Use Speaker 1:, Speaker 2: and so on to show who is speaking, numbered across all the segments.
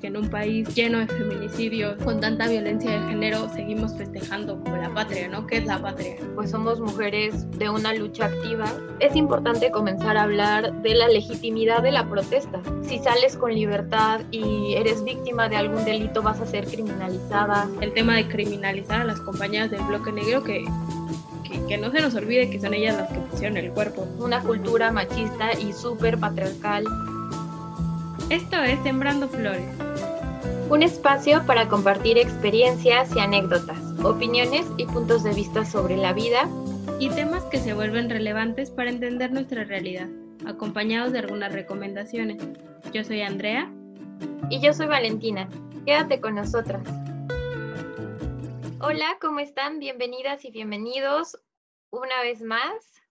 Speaker 1: que en un país lleno de feminicidios, con tanta violencia de género, seguimos festejando como la patria, ¿no? ¿Qué es la patria?
Speaker 2: Pues somos mujeres de una lucha activa. Es importante comenzar a hablar de la legitimidad de la protesta. Si sales con libertad y eres víctima de algún delito, vas a ser criminalizada.
Speaker 1: El tema de criminalizar a las compañeras del bloque negro que que, que, no se nos olvide que son ellas las que pusieron el cuerpo.
Speaker 2: Una cultura machista y súper patriarcal.
Speaker 1: Esto es Sembrando Flores.
Speaker 2: Un espacio para compartir experiencias y anécdotas, opiniones y puntos de vista sobre la vida
Speaker 1: y temas que se vuelven relevantes para entender nuestra realidad, acompañados de algunas recomendaciones. Yo soy Andrea.
Speaker 2: Y yo soy Valentina. Quédate con nosotras. Hola, ¿cómo están? Bienvenidas y bienvenidos una vez más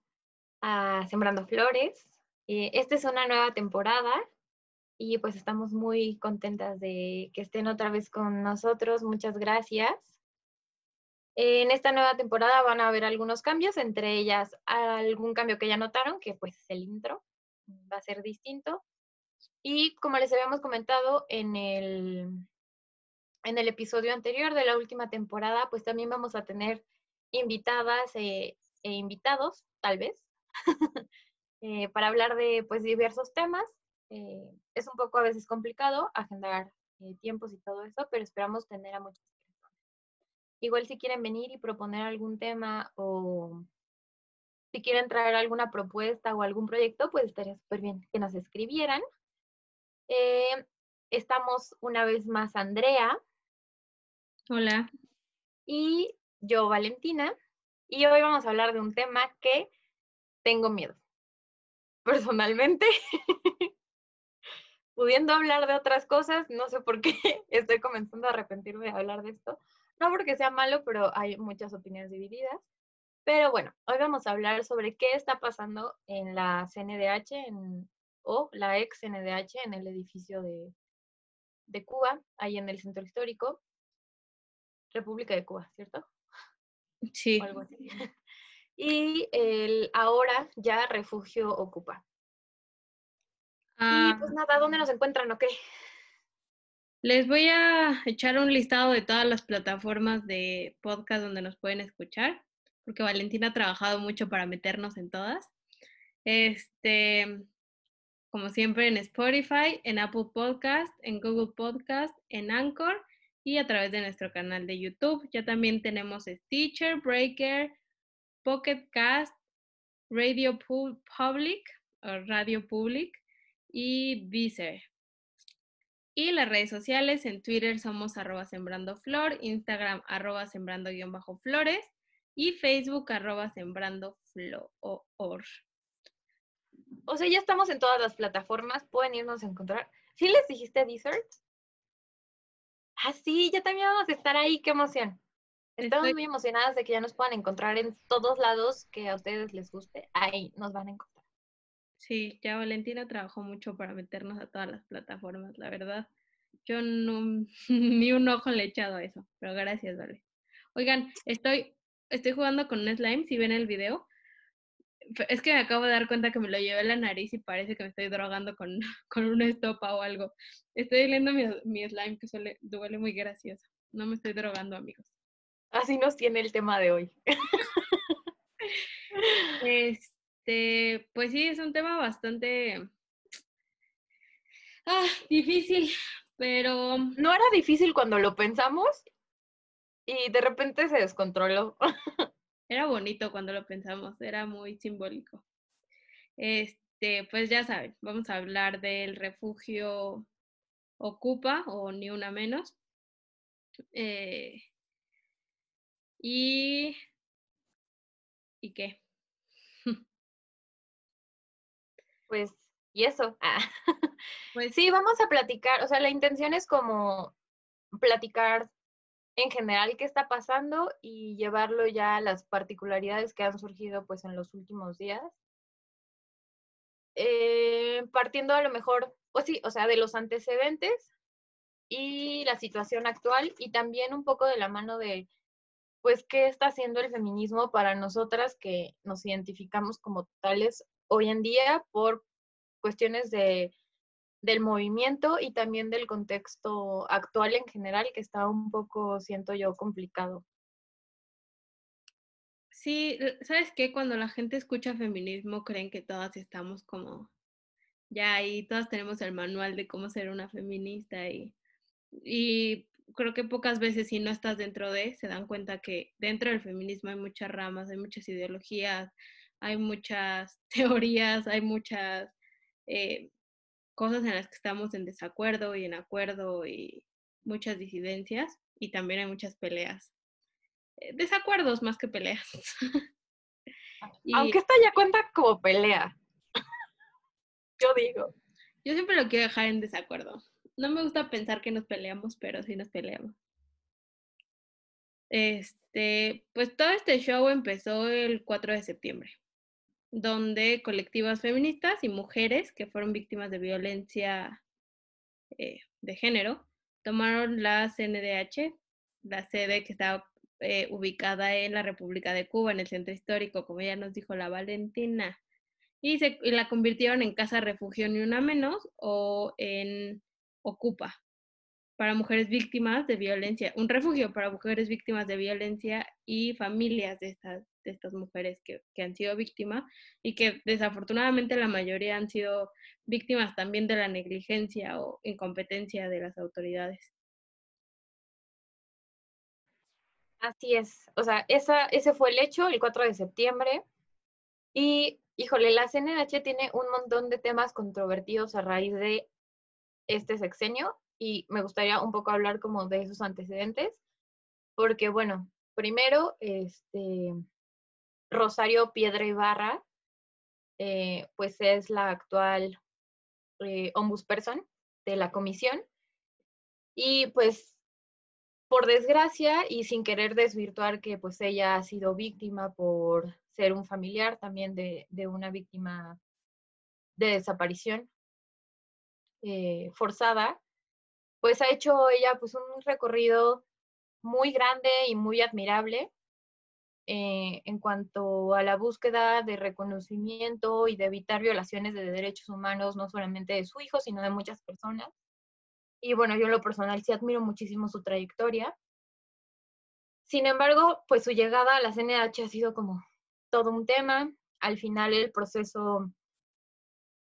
Speaker 2: a Sembrando Flores. Eh, esta es una nueva temporada y pues estamos muy contentas de que estén otra vez con nosotros. Muchas gracias. En esta nueva temporada van a haber algunos cambios, entre ellas algún cambio que ya notaron, que pues el intro va a ser distinto. Y como les habíamos comentado en el en el episodio anterior de la última temporada, pues también vamos a tener invitadas eh, e invitados, tal vez, eh, para hablar de pues diversos temas. Eh, es un poco a veces complicado agendar tiempos y todo eso, pero esperamos tener a muchas personas. Igual si quieren venir y proponer algún tema o si quieren traer alguna propuesta o algún proyecto, pues estaría súper bien que nos escribieran. estamos una vez más Andrea,
Speaker 1: Hola.
Speaker 2: Y yo, Valentina. Y hoy vamos a hablar de un tema que tengo miedo. Personalmente, pudiendo hablar de otras cosas, no sé por qué estoy comenzando a arrepentirme de hablar de esto. No porque sea malo, pero hay muchas opiniones divididas. Pero bueno, hoy vamos a hablar sobre qué está pasando en la CNDH en, o la ex CNDH en el edificio de, de Cuba, ahí en el centro histórico. República de Cuba, ¿cierto?
Speaker 1: Sí.
Speaker 2: Y el ahora ya refugio ocupa. Y
Speaker 1: Ah,
Speaker 2: pues nada, ¿dónde nos encuentran o qué?
Speaker 1: les voy a echar un listado de todas las plataformas de podcast donde nos pueden escuchar, porque Valentina ha trabajado mucho para meternos en todas. Este, como siempre en Spotify, en Apple Podcast, en Google Podcast, en Anchor y a través de nuestro canal de YouTube. Ya también tenemos Stitcher, Breaker, Pocket Cast, Radio Pu- Public, o Radio Public y Deezer. Y las redes sociales, en Twitter somos arroba sembrando flor, Instagram arroba sembrando guion bajo flores y Facebook arroba sembrando flor.
Speaker 2: O sea, ya estamos en todas las plataformas, pueden irnos a encontrar. ¿Sí les dijiste Desert? Ah, sí, ya también vamos a estar ahí, qué emoción. Estamos
Speaker 1: Estoy-
Speaker 2: muy emocionadas de que ya nos puedan encontrar en todos lados que a ustedes les guste. Ahí nos van a encontrar.
Speaker 1: Sí, ya Valentina trabajó mucho para meternos a todas las plataformas, la verdad. Yo no, ni un ojo le he echado a eso, pero gracias, Vale. Oigan, estoy, estoy jugando con un slime, si ven el video. Es que me acabo de dar cuenta que me lo llevé a la nariz y parece que me estoy drogando con, con una estopa o algo. Estoy oliendo mi, mi slime que suele, duele muy gracioso. No me estoy drogando, amigos.
Speaker 2: Así nos tiene el tema de hoy.
Speaker 1: Este, pues sí, es un tema bastante ah, difícil, pero
Speaker 2: No era difícil cuando lo pensamos y de repente se descontroló.
Speaker 1: era bonito cuando lo pensamos, era muy simbólico. Este, pues ya saben, vamos a hablar del refugio Ocupa o Ni Una Menos. Eh, y. ¿Y qué?
Speaker 2: Pues, y eso. Ah.
Speaker 1: Pues
Speaker 2: Sí, vamos a platicar, o sea, la intención es como platicar en general qué está pasando y llevarlo ya a las particularidades que han surgido pues en los últimos días. Eh, partiendo a lo mejor, pues sí, o sea, de los antecedentes y la situación actual y también un poco de la mano de, pues, qué está haciendo el feminismo para nosotras que nos identificamos como tales hoy en día por cuestiones de del movimiento y también del contexto actual en general, que está un poco, siento yo, complicado.
Speaker 1: Sí, ¿sabes qué? Cuando la gente escucha feminismo, creen que todas estamos como ya ahí, todas tenemos el manual de cómo ser una feminista y, y creo que pocas veces si no estás dentro de, se dan cuenta que dentro del feminismo hay muchas ramas, hay muchas ideologías, hay muchas teorías, hay muchas eh, cosas en las que estamos en desacuerdo y en acuerdo y muchas disidencias y también hay muchas peleas. Eh, desacuerdos más que peleas.
Speaker 2: Aunque esta ya cuenta como pelea. Yo digo.
Speaker 1: Yo siempre lo quiero dejar en desacuerdo. No me gusta pensar que nos peleamos, pero sí nos peleamos. Este, pues todo este show empezó el 4 de septiembre donde colectivas feministas y mujeres que fueron víctimas de violencia eh, de género tomaron la CNDH, la sede que estaba eh, ubicada en la República de Cuba, en el centro histórico, como ya nos dijo la Valentina, y, se, y la convirtieron en casa refugio ni una menos o en Ocupa, para mujeres víctimas de violencia, un refugio para mujeres víctimas de violencia y familias de estas, de estas mujeres que, que, han sido víctimas y que desafortunadamente la mayoría han sido víctimas también de la negligencia o incompetencia de las autoridades.
Speaker 2: Así es, o sea, esa, ese fue el hecho el 4 de septiembre y, híjole, la CNH tiene un montón de temas controvertidos a raíz de este sexenio y me gustaría un poco hablar como de esos antecedentes, porque bueno, primero, este, Rosario Piedra Ibarra, eh, pues es la actual eh, ombudsperson de la comisión y pues por desgracia y sin querer desvirtuar que pues ella ha sido víctima por ser un familiar también de, de una víctima de desaparición eh, forzada, pues ha hecho ella pues un recorrido muy grande y muy admirable eh, en cuanto a la búsqueda de reconocimiento y de evitar violaciones de derechos humanos, no solamente de su hijo, sino de muchas personas. Y bueno, yo en lo personal sí admiro muchísimo su trayectoria. Sin embargo, pues su llegada a la CNH ha sido como todo un tema. Al final el proceso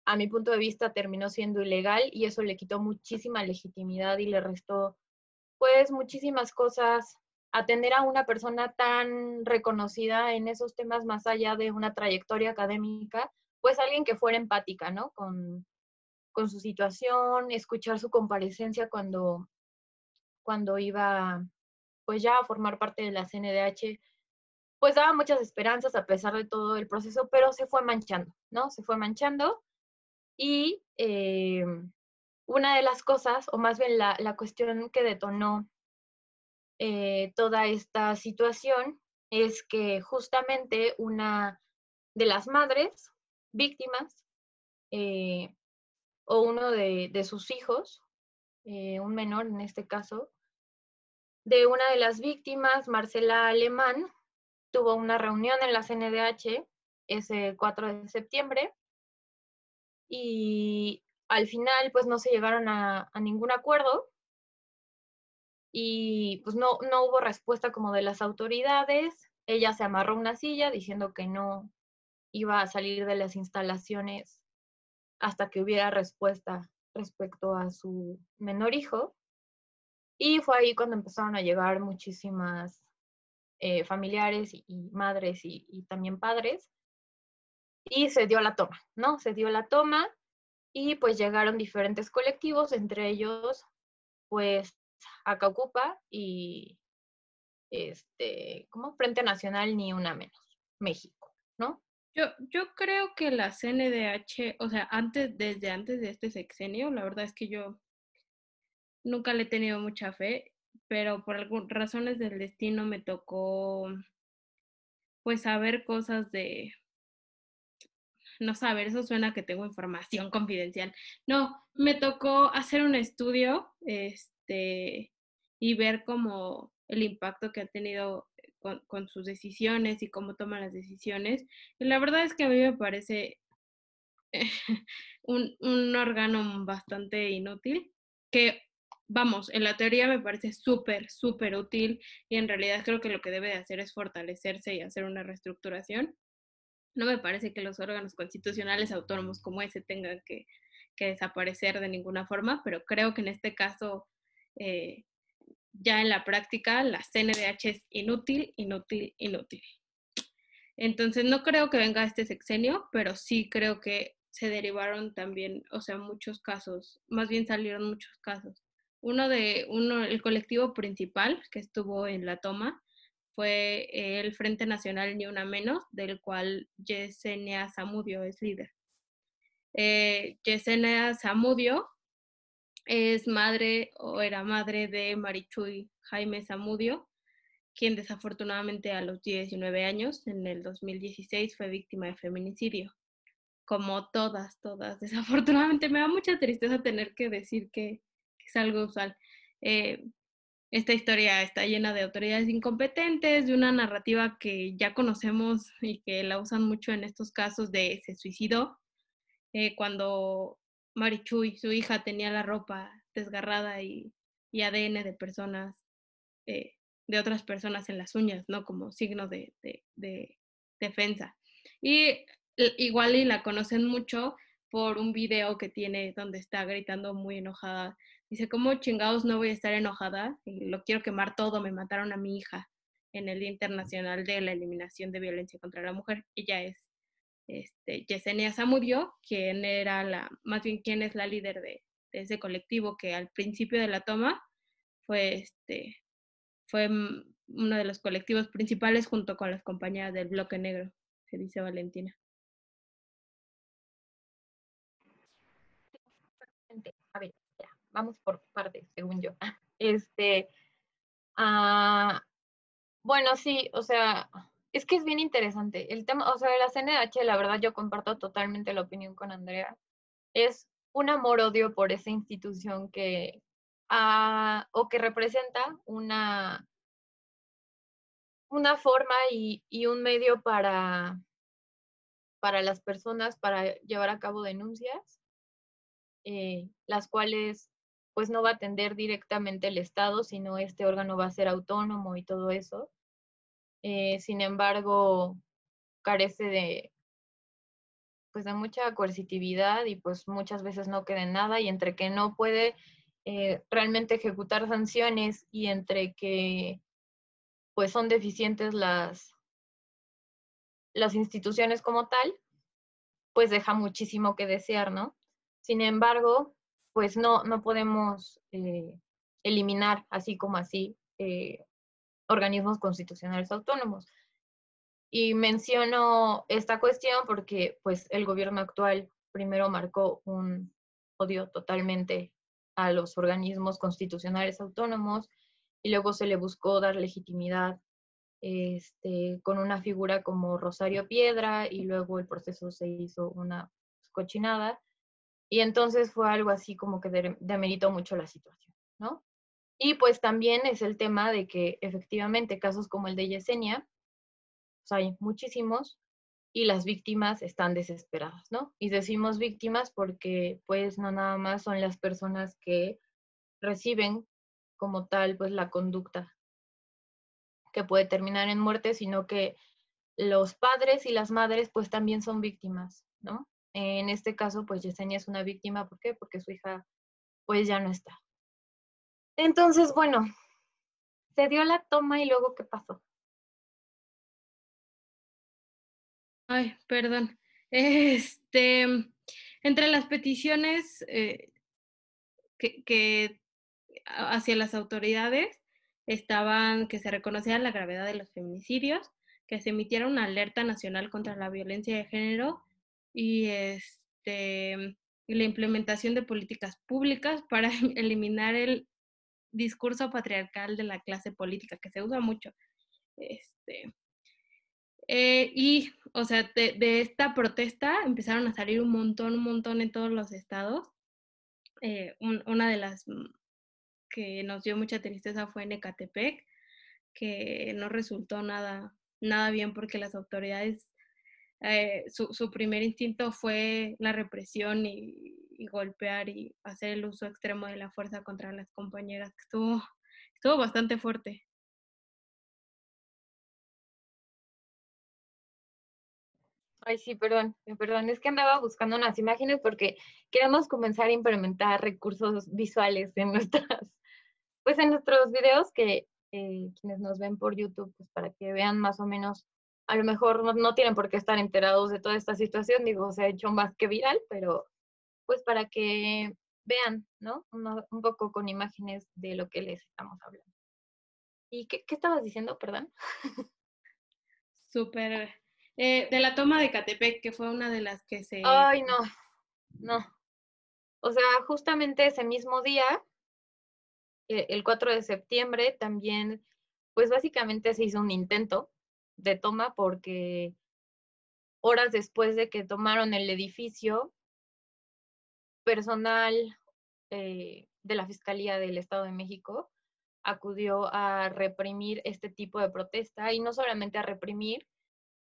Speaker 2: a mi punto de vista, terminó siendo ilegal y eso le quitó muchísima legitimidad y le restó, pues, muchísimas cosas. Atender a una persona tan reconocida en esos temas más allá de una trayectoria académica, pues alguien que fuera empática, ¿no? Con, con su situación, escuchar su comparecencia cuando, cuando iba, pues ya a formar parte de la CNDH, pues daba muchas esperanzas a pesar de todo el proceso, pero se fue manchando, ¿no? Se fue manchando y eh, una de las cosas, o más bien la, la cuestión que detonó eh, toda esta situación, es que justamente una de las madres víctimas eh, o uno de, de sus hijos, un menor en este caso, de una de las víctimas, Marcela Alemán, tuvo una reunión en la CNDH ese 4 de septiembre y al final pues no se llegaron a, ningún acuerdo y pues no, no hubo respuesta como de las autoridades. Ella se amarró una silla diciendo que no iba a salir de las instalaciones hasta que hubiera respuesta respecto a su menor hijo. Y fue ahí cuando empezaron a llegar muchísimas eh, familiares y, madres y, también padres y se dio la toma, ¿no? Se dio la toma y pues llegaron diferentes colectivos, entre ellos pues Acaocupa y este, ¿cómo? Frente Nacional ni una menos, México, ¿no?
Speaker 1: Yo, yo creo que la CNDH, o sea, antes, desde antes de este sexenio, la verdad es que yo nunca le he tenido mucha fe, pero por algunas razones del destino me tocó pues saber cosas de no saber, eso suena que tengo información confidencial. No, me tocó hacer un estudio este, y ver cómo el impacto que ha tenido con, con, sus decisiones y cómo toman las decisiones. Y la verdad es que a mí me parece un, un órgano bastante inútil, que vamos, en la teoría me parece súper, súper útil y en realidad creo que lo que debe de hacer es fortalecerse y hacer una reestructuración. No me parece que los órganos constitucionales autónomos como ese tengan que, que desaparecer de ninguna forma, pero creo que en este caso, eh, ya en la práctica, la CNDH es inútil, inútil, inútil. Entonces, no creo que venga este sexenio, pero sí creo que se derivaron también, o sea, muchos casos, más bien salieron muchos casos. Uno de, uno, el colectivo principal que estuvo en la toma fue el Frente Nacional Ni Una Menos, del cual Yesenia Zamudio es líder. Eh, Yesenia Zamudio es madre o era madre de Marichuy Jaime Zamudio, quien desafortunadamente a los 19 años, en el 2016, fue víctima de feminicidio. Como todas, todas. Desafortunadamente me da mucha tristeza tener que decir que, es algo usual. Eh, esta historia está llena de autoridades incompetentes, de una narrativa que ya conocemos y que la usan mucho en estos casos de se suicidó, eh, cuando Marichuy, su hija, tenía la ropa desgarrada y, ADN de personas, eh, de otras personas en las uñas, ¿no? Como signo de, de defensa. Y igual y la conocen mucho por un video que tiene donde está gritando muy enojada Dice, ¿cómo chingados no voy a estar enojada? Lo quiero quemar todo, me mataron a mi hija en el Día Internacional de la Eliminación de Violencia contra la Mujer. Ella es este, Yesenia Zamudio, quien era la, más bien quien es la líder de, ese colectivo que al principio de la toma fue, este, fue uno de los colectivos principales junto con las compañías del Bloque Negro, se dice Valentina.
Speaker 2: A ver, vamos por partes, según yo. Este, ah, bueno, sí, o sea, es que es bien interesante. El tema, o sea, la CNH, la verdad yo comparto totalmente la opinión con Andrea. Es un amor-odio por esa institución que, ah, o que representa una, una forma y, y un medio para, para las personas para llevar a cabo denuncias, eh, las cuales pues no va a atender directamente el Estado, sino este órgano va a ser autónomo y todo eso. Eh, sin embargo, carece de, pues de mucha coercitividad y pues muchas veces no queda nada y entre que no puede eh, realmente ejecutar sanciones y entre que pues son deficientes las, las instituciones como tal, pues deja muchísimo que desear, ¿no? Sin embargo, pues no, no podemos eh, eliminar así como así eh, organismos constitucionales autónomos. Y menciono esta cuestión porque pues el gobierno actual primero marcó un odio totalmente a los organismos constitucionales autónomos y luego se le buscó dar legitimidad este, con una figura como Rosario Piedra y luego el proceso se hizo una cochinada y entonces fue algo así como que demeritó mucho la situación, ¿no? Y pues también es el tema de que efectivamente casos como el de Yesenia, pues hay muchísimos y las víctimas están desesperadas, ¿no? Y decimos víctimas porque pues no nada más son las personas que reciben como tal pues la conducta que puede terminar en muerte, sino que los padres y las madres pues también son víctimas, ¿no? En este caso, pues Yesenia es una víctima. ¿Por qué? Porque su hija, pues ya no está. Entonces, bueno, se dio la toma y luego, ¿qué pasó?
Speaker 1: Ay, perdón. Este, entre las peticiones eh, que, hacia las autoridades estaban que se reconociera la gravedad de los feminicidios, que se emitiera una alerta nacional contra la violencia de género y, este, la implementación de políticas públicas para eliminar el discurso patriarcal de la clase política, que se usa mucho. Este, eh, y, o sea, de, esta protesta empezaron a salir un montón, un montón en todos los estados. Eh, una de las mm, que nos dio mucha tristeza fue en Ecatepec, que no resultó nada, nada bien porque las autoridades eh, su, su, primer instinto fue la represión y, y, golpear y hacer el uso extremo de la fuerza contra las compañeras, estuvo, estuvo bastante fuerte.
Speaker 2: Ay, sí, perdón, perdón, es que andaba buscando unas imágenes porque queremos comenzar a implementar recursos visuales en nuestras, pues en nuestros videos que eh, quienes nos ven por YouTube, pues para que vean más o menos, a lo mejor no, no, tienen por qué estar enterados de toda esta situación, digo, se ha hecho más que viral, pero pues para que vean, ¿no? Uno, un poco con imágenes de lo que les estamos hablando. ¿Y qué, qué estabas diciendo, perdón?
Speaker 1: Súper eh, de la toma de Catepec, que fue una de las que se...
Speaker 2: Ay, no, no. O sea, justamente ese mismo día, eh, el 4 de septiembre, también, pues básicamente se hizo un intento de toma porque horas después de que tomaron el edificio, personal eh, de la Fiscalía del Estado de México acudió a reprimir este tipo de protesta y no solamente a reprimir,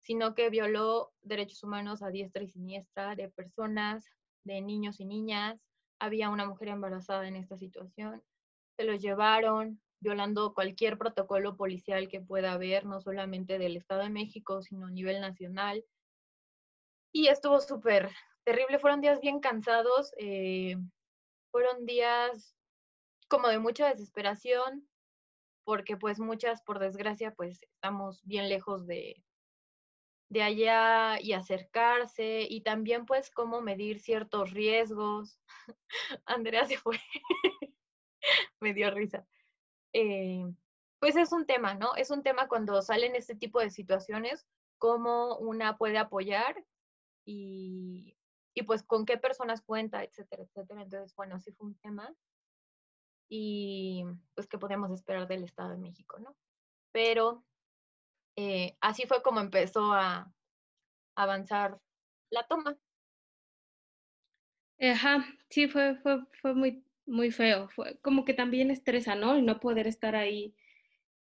Speaker 2: sino que violó derechos humanos a diestra y siniestra de personas, de niños y niñas. Había una mujer embarazada en esta situación. Se los llevaron violando cualquier protocolo policial que pueda haber, no solamente del Estado de México, sino a nivel nacional. Y estuvo súper terrible. Fueron días bien cansados. Eh, fueron días como de mucha desesperación, porque pues muchas, por desgracia, pues estamos bien lejos de, de allá y acercarse y también pues cómo medir ciertos riesgos. Andrea se fue, me dio risa. Eh, pues es un tema, ¿no? Es un tema cuando salen este tipo de situaciones, cómo una puede apoyar y, y pues con qué personas cuenta, etcétera, etcétera. Entonces, bueno, sí fue un tema. Y pues qué podemos esperar del Estado de México, ¿no? Pero eh, así fue como empezó a avanzar la toma.
Speaker 1: Ajá, sí, fue, fue, fue muy, muy feo. Fue como que también estresa, ¿no? Y no poder estar ahí.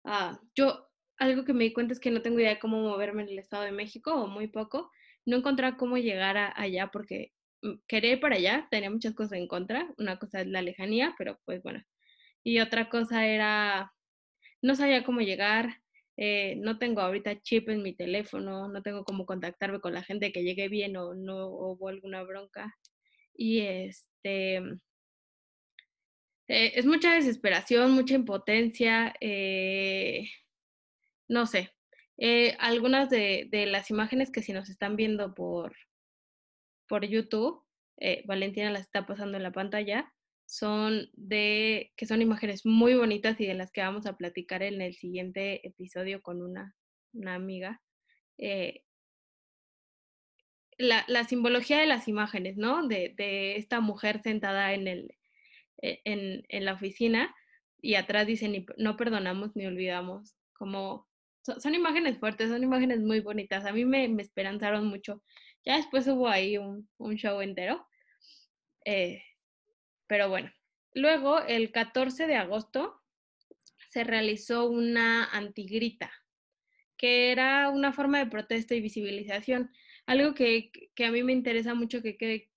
Speaker 1: Ah, yo, algo que me di cuenta es que no tengo idea de cómo moverme en el Estado de México, o muy poco. No encontraba cómo llegar a, allá porque mm, quería ir para allá, tenía muchas cosas en contra. Una cosa es la lejanía, pero pues bueno. Y otra cosa era, no sabía cómo llegar, eh, no tengo ahorita chip en mi teléfono, no tengo cómo contactarme con la gente que llegue bien o no hubo alguna bronca. Y este, eh, es mucha desesperación, mucha impotencia, eh, no sé. algunas de, de, las imágenes que si nos están viendo por, por YouTube, Valentina las está pasando en la pantalla, son de, que son imágenes muy bonitas y de las que vamos a platicar en el siguiente episodio con una, una amiga. Eh, la, la, simbología de las imágenes, ¿no? De, de esta mujer sentada en, el, en, en, la oficina y atrás dice, no perdonamos ni olvidamos. Como son, imágenes fuertes, son imágenes muy bonitas. A mí me, me esperanzaron mucho. Ya después hubo ahí un, un show entero. Eh, pero bueno, luego el 14 de agosto se realizó una antigrita, que era una forma de protesta y visibilización. Algo que, que a mí me interesa mucho que, que,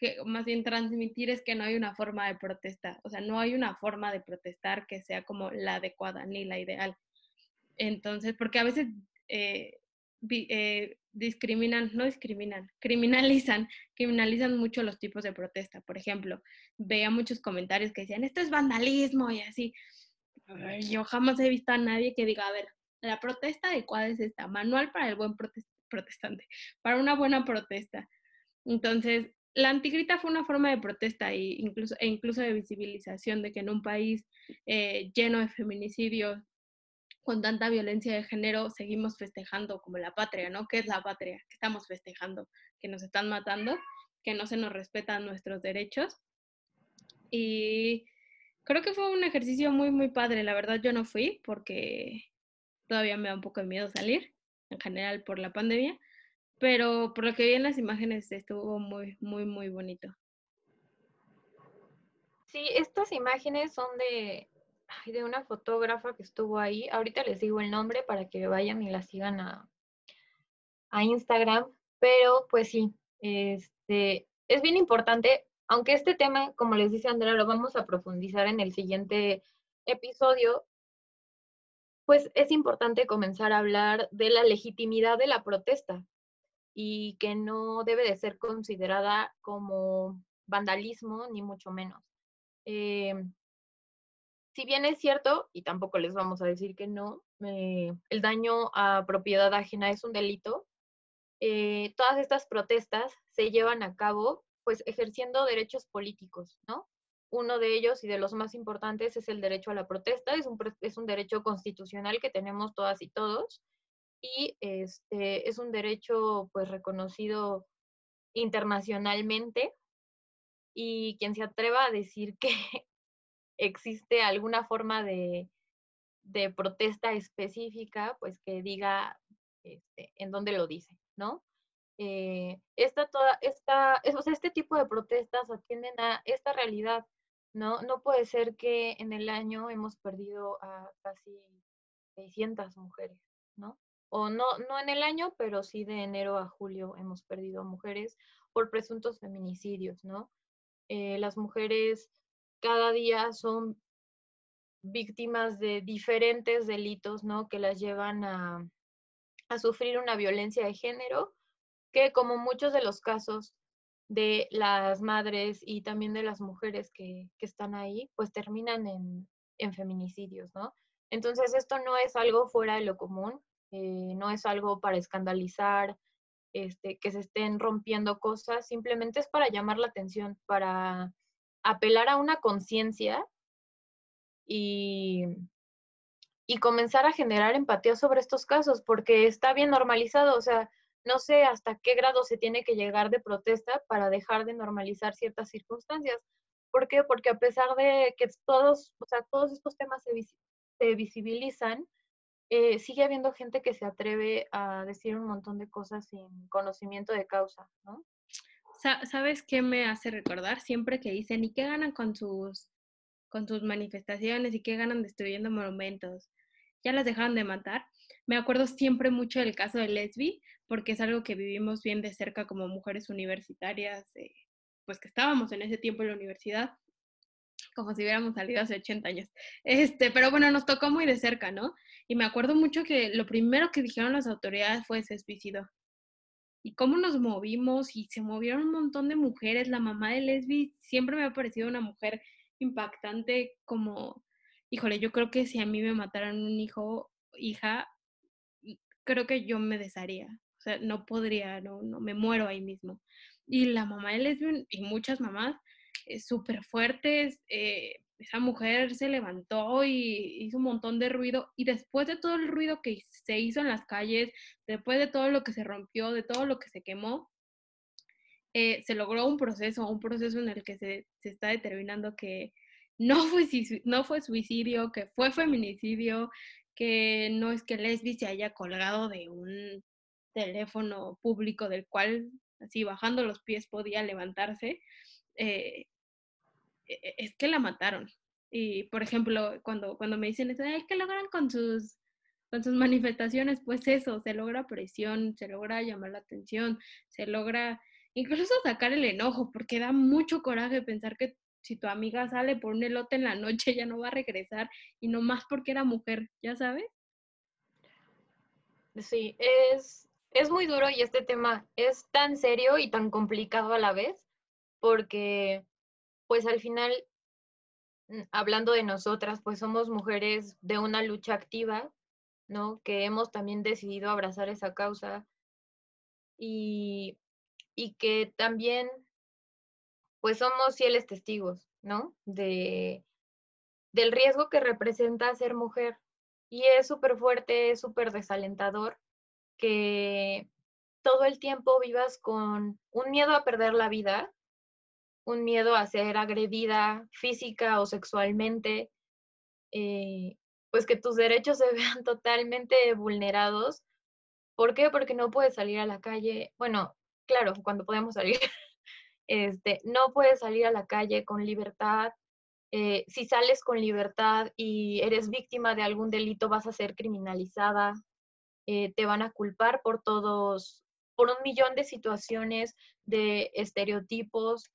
Speaker 1: que más bien transmitir es que no hay una forma de protesta, o sea, no hay una forma de protestar que sea como la adecuada ni la ideal. Entonces, porque a veces eh, eh, discriminan, no discriminan, criminalizan, criminalizan mucho los tipos de protesta. Por ejemplo, veía muchos comentarios que decían, esto es vandalismo y así. Yo jamás he visto a nadie que diga, a ver, la protesta adecuada es esta, manual para el buen protestante, para una buena protesta. Entonces, la antigrita fue una forma de protesta e incluso, de visibilización de que en un país eh, lleno de feminicidios, con tanta violencia de género seguimos festejando como la patria, ¿no? ¿Qué es la patria? Que estamos festejando, que nos están matando, que no se nos respetan nuestros derechos. Y creo que fue un ejercicio muy, muy padre. La verdad yo no fui porque todavía me da un poco de miedo salir, en general por la pandemia, pero por lo que vi en las imágenes estuvo muy, muy, muy bonito.
Speaker 2: Sí, estas imágenes son de de una fotógrafa que estuvo ahí. Ahorita les digo el nombre para que vayan y la sigan a, a Instagram. Pero pues sí, este, es bien importante, aunque este tema, como les dice Andrea, lo vamos a profundizar en el siguiente episodio, pues es importante comenzar a hablar de la legitimidad de la protesta y que no debe de ser considerada como vandalismo, ni mucho menos. Eh, si bien es cierto, y tampoco les vamos a decir que no, eh, el daño a propiedad ajena es un delito, eh, todas estas protestas se llevan a cabo pues ejerciendo derechos políticos, ¿no? Uno de ellos y de los más importantes es el derecho a la protesta, es un, es un derecho constitucional que tenemos todas y todos y este, es un derecho pues reconocido internacionalmente y quien se atreva a decir que existe alguna forma de, de protesta específica, pues que diga este, en dónde lo dice, ¿no? Eh, esta, toda, esta, o sea, este tipo de protestas atienden a esta realidad, ¿no? No puede ser que en el año hemos perdido a casi 600 mujeres, ¿no? O no, no en el año, pero sí de enero a julio hemos perdido mujeres por presuntos feminicidios, ¿no? Eh, las mujeres cada día son víctimas de diferentes delitos, ¿no? Que las llevan a, a sufrir una violencia de género, que como muchos de los casos de las madres y también de las mujeres que, que están ahí, pues terminan en, en, feminicidios, ¿no? Entonces esto no es algo fuera de lo común, eh, no es algo para escandalizar, este, que se estén rompiendo cosas, simplemente es para llamar la atención, para apelar a una conciencia y, y comenzar a generar empatía sobre estos casos, porque está bien normalizado, o sea, no sé hasta qué grado se tiene que llegar de protesta para dejar de normalizar ciertas circunstancias. ¿Por qué? Porque a pesar de que todos, o sea, todos estos temas se, se visibilizan, eh, sigue habiendo gente que se atreve a decir un montón de cosas sin conocimiento de causa, ¿no?
Speaker 1: ¿Sabes qué me hace recordar? Siempre que dicen, ¿y qué ganan con sus, con sus manifestaciones? ¿Y qué ganan destruyendo monumentos? ¿Ya las dejaron de matar? Me acuerdo siempre mucho del caso de Lesbi, porque es algo que vivimos bien de cerca como mujeres universitarias, eh, pues que estábamos en ese tiempo en la universidad, como si hubiéramos salido hace 80 años. Este, pero bueno, nos tocó muy de cerca, ¿no? Y me acuerdo mucho que lo primero que dijeron las autoridades fue se suicidó y cómo nos movimos y se movieron un montón de mujeres. La mamá de Lesbi siempre me ha parecido una mujer impactante como, híjole, yo creo que si a mí me mataran un hijo, hija, creo que yo me desharía. O sea, no podría, no, no me muero ahí mismo. Y la mamá de Lesbi y muchas mamás eh, súper fuertes, esa mujer se levantó y hizo un montón de ruido y después de todo el ruido que se hizo en las calles, después de todo lo que se rompió, de todo lo que se quemó, eh, se logró un proceso, un proceso en el que se, se está determinando que no fue, no fue suicidio, que fue feminicidio, que no es que Lesbi se haya colgado de un teléfono público del cual así bajando los pies podía levantarse. Eh, e, e, es que la mataron. Y, por ejemplo, cuando, cuando me dicen eso, ¿qué logran con sus, con sus manifestaciones? Pues eso, se logra presión, se logra llamar la atención, se logra incluso sacar el enojo, porque da mucho coraje pensar que si tu amiga sale por un elote en la noche ya no va a regresar y no más porque era mujer, ¿ya sabes?
Speaker 2: Sí, es, es muy duro y este tema es tan serio y tan complicado a la vez, porque pues al final, mm, hablando de nosotras, pues somos mujeres de una lucha activa, ¿no? Que hemos también decidido abrazar esa causa y, y que también, pues somos fieles testigos, ¿no? De, del riesgo que representa ser mujer. Y es súper fuerte, es súper desalentador que todo el tiempo vivas con un miedo a perder la vida, un miedo a ser agredida física o sexualmente, eh, pues que tus derechos se vean totalmente vulnerados. ¿Por qué? Porque no puedes salir a la calle. Bueno, claro, cuando podemos salir, este, no puedes salir a la calle con libertad. Eh, si sales con libertad y eres víctima de algún delito, vas a ser criminalizada. Eh, te van a culpar por todos, por un millón de situaciones, de estereotipos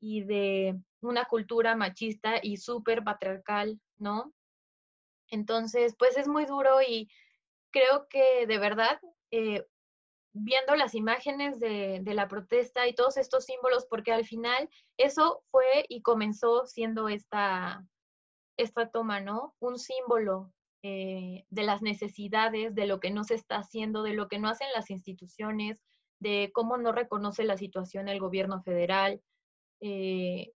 Speaker 2: y de una cultura machista y súper patriarcal, ¿no? Entonces, pues es muy duro y creo que de verdad, eh, viendo las imágenes de, la protesta y todos estos símbolos, porque al final eso fue y comenzó siendo esta, esta toma, ¿no? Un símbolo eh, de las necesidades, de lo que no se está haciendo, de lo que no hacen las instituciones, de cómo no reconoce la situación el gobierno federal. Eh,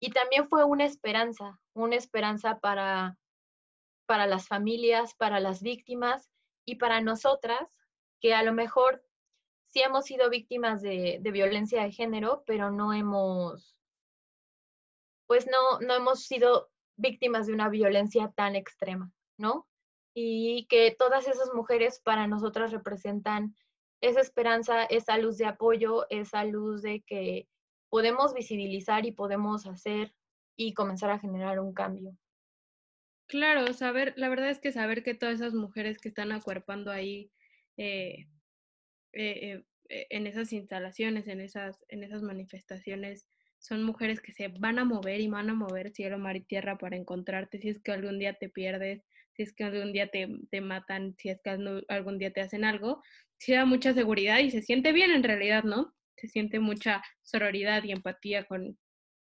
Speaker 2: y también fue una esperanza, una esperanza para, para las familias, para las víctimas y para nosotras, que a lo mejor sí hemos sido víctimas de, de violencia de género, pero no hemos, pues no, no hemos sido víctimas de una violencia tan extrema, ¿no? Y que todas esas mujeres para nosotras representan esa esperanza, esa luz de apoyo, esa luz de que podemos visibilizar y podemos hacer y comenzar a generar un cambio.
Speaker 1: Claro, saber, la verdad es que saber que todas esas mujeres que están acuerpando ahí eh, eh, eh, en esas instalaciones, en esas, en esas manifestaciones, son mujeres que se van a mover y van a mover cielo, mar y tierra para encontrarte si es que algún día te pierdes, si es que algún día te, te matan, si es que algún día te hacen algo, sí da mucha seguridad y se siente bien en realidad, ¿no? Se siente mucha sororidad y empatía con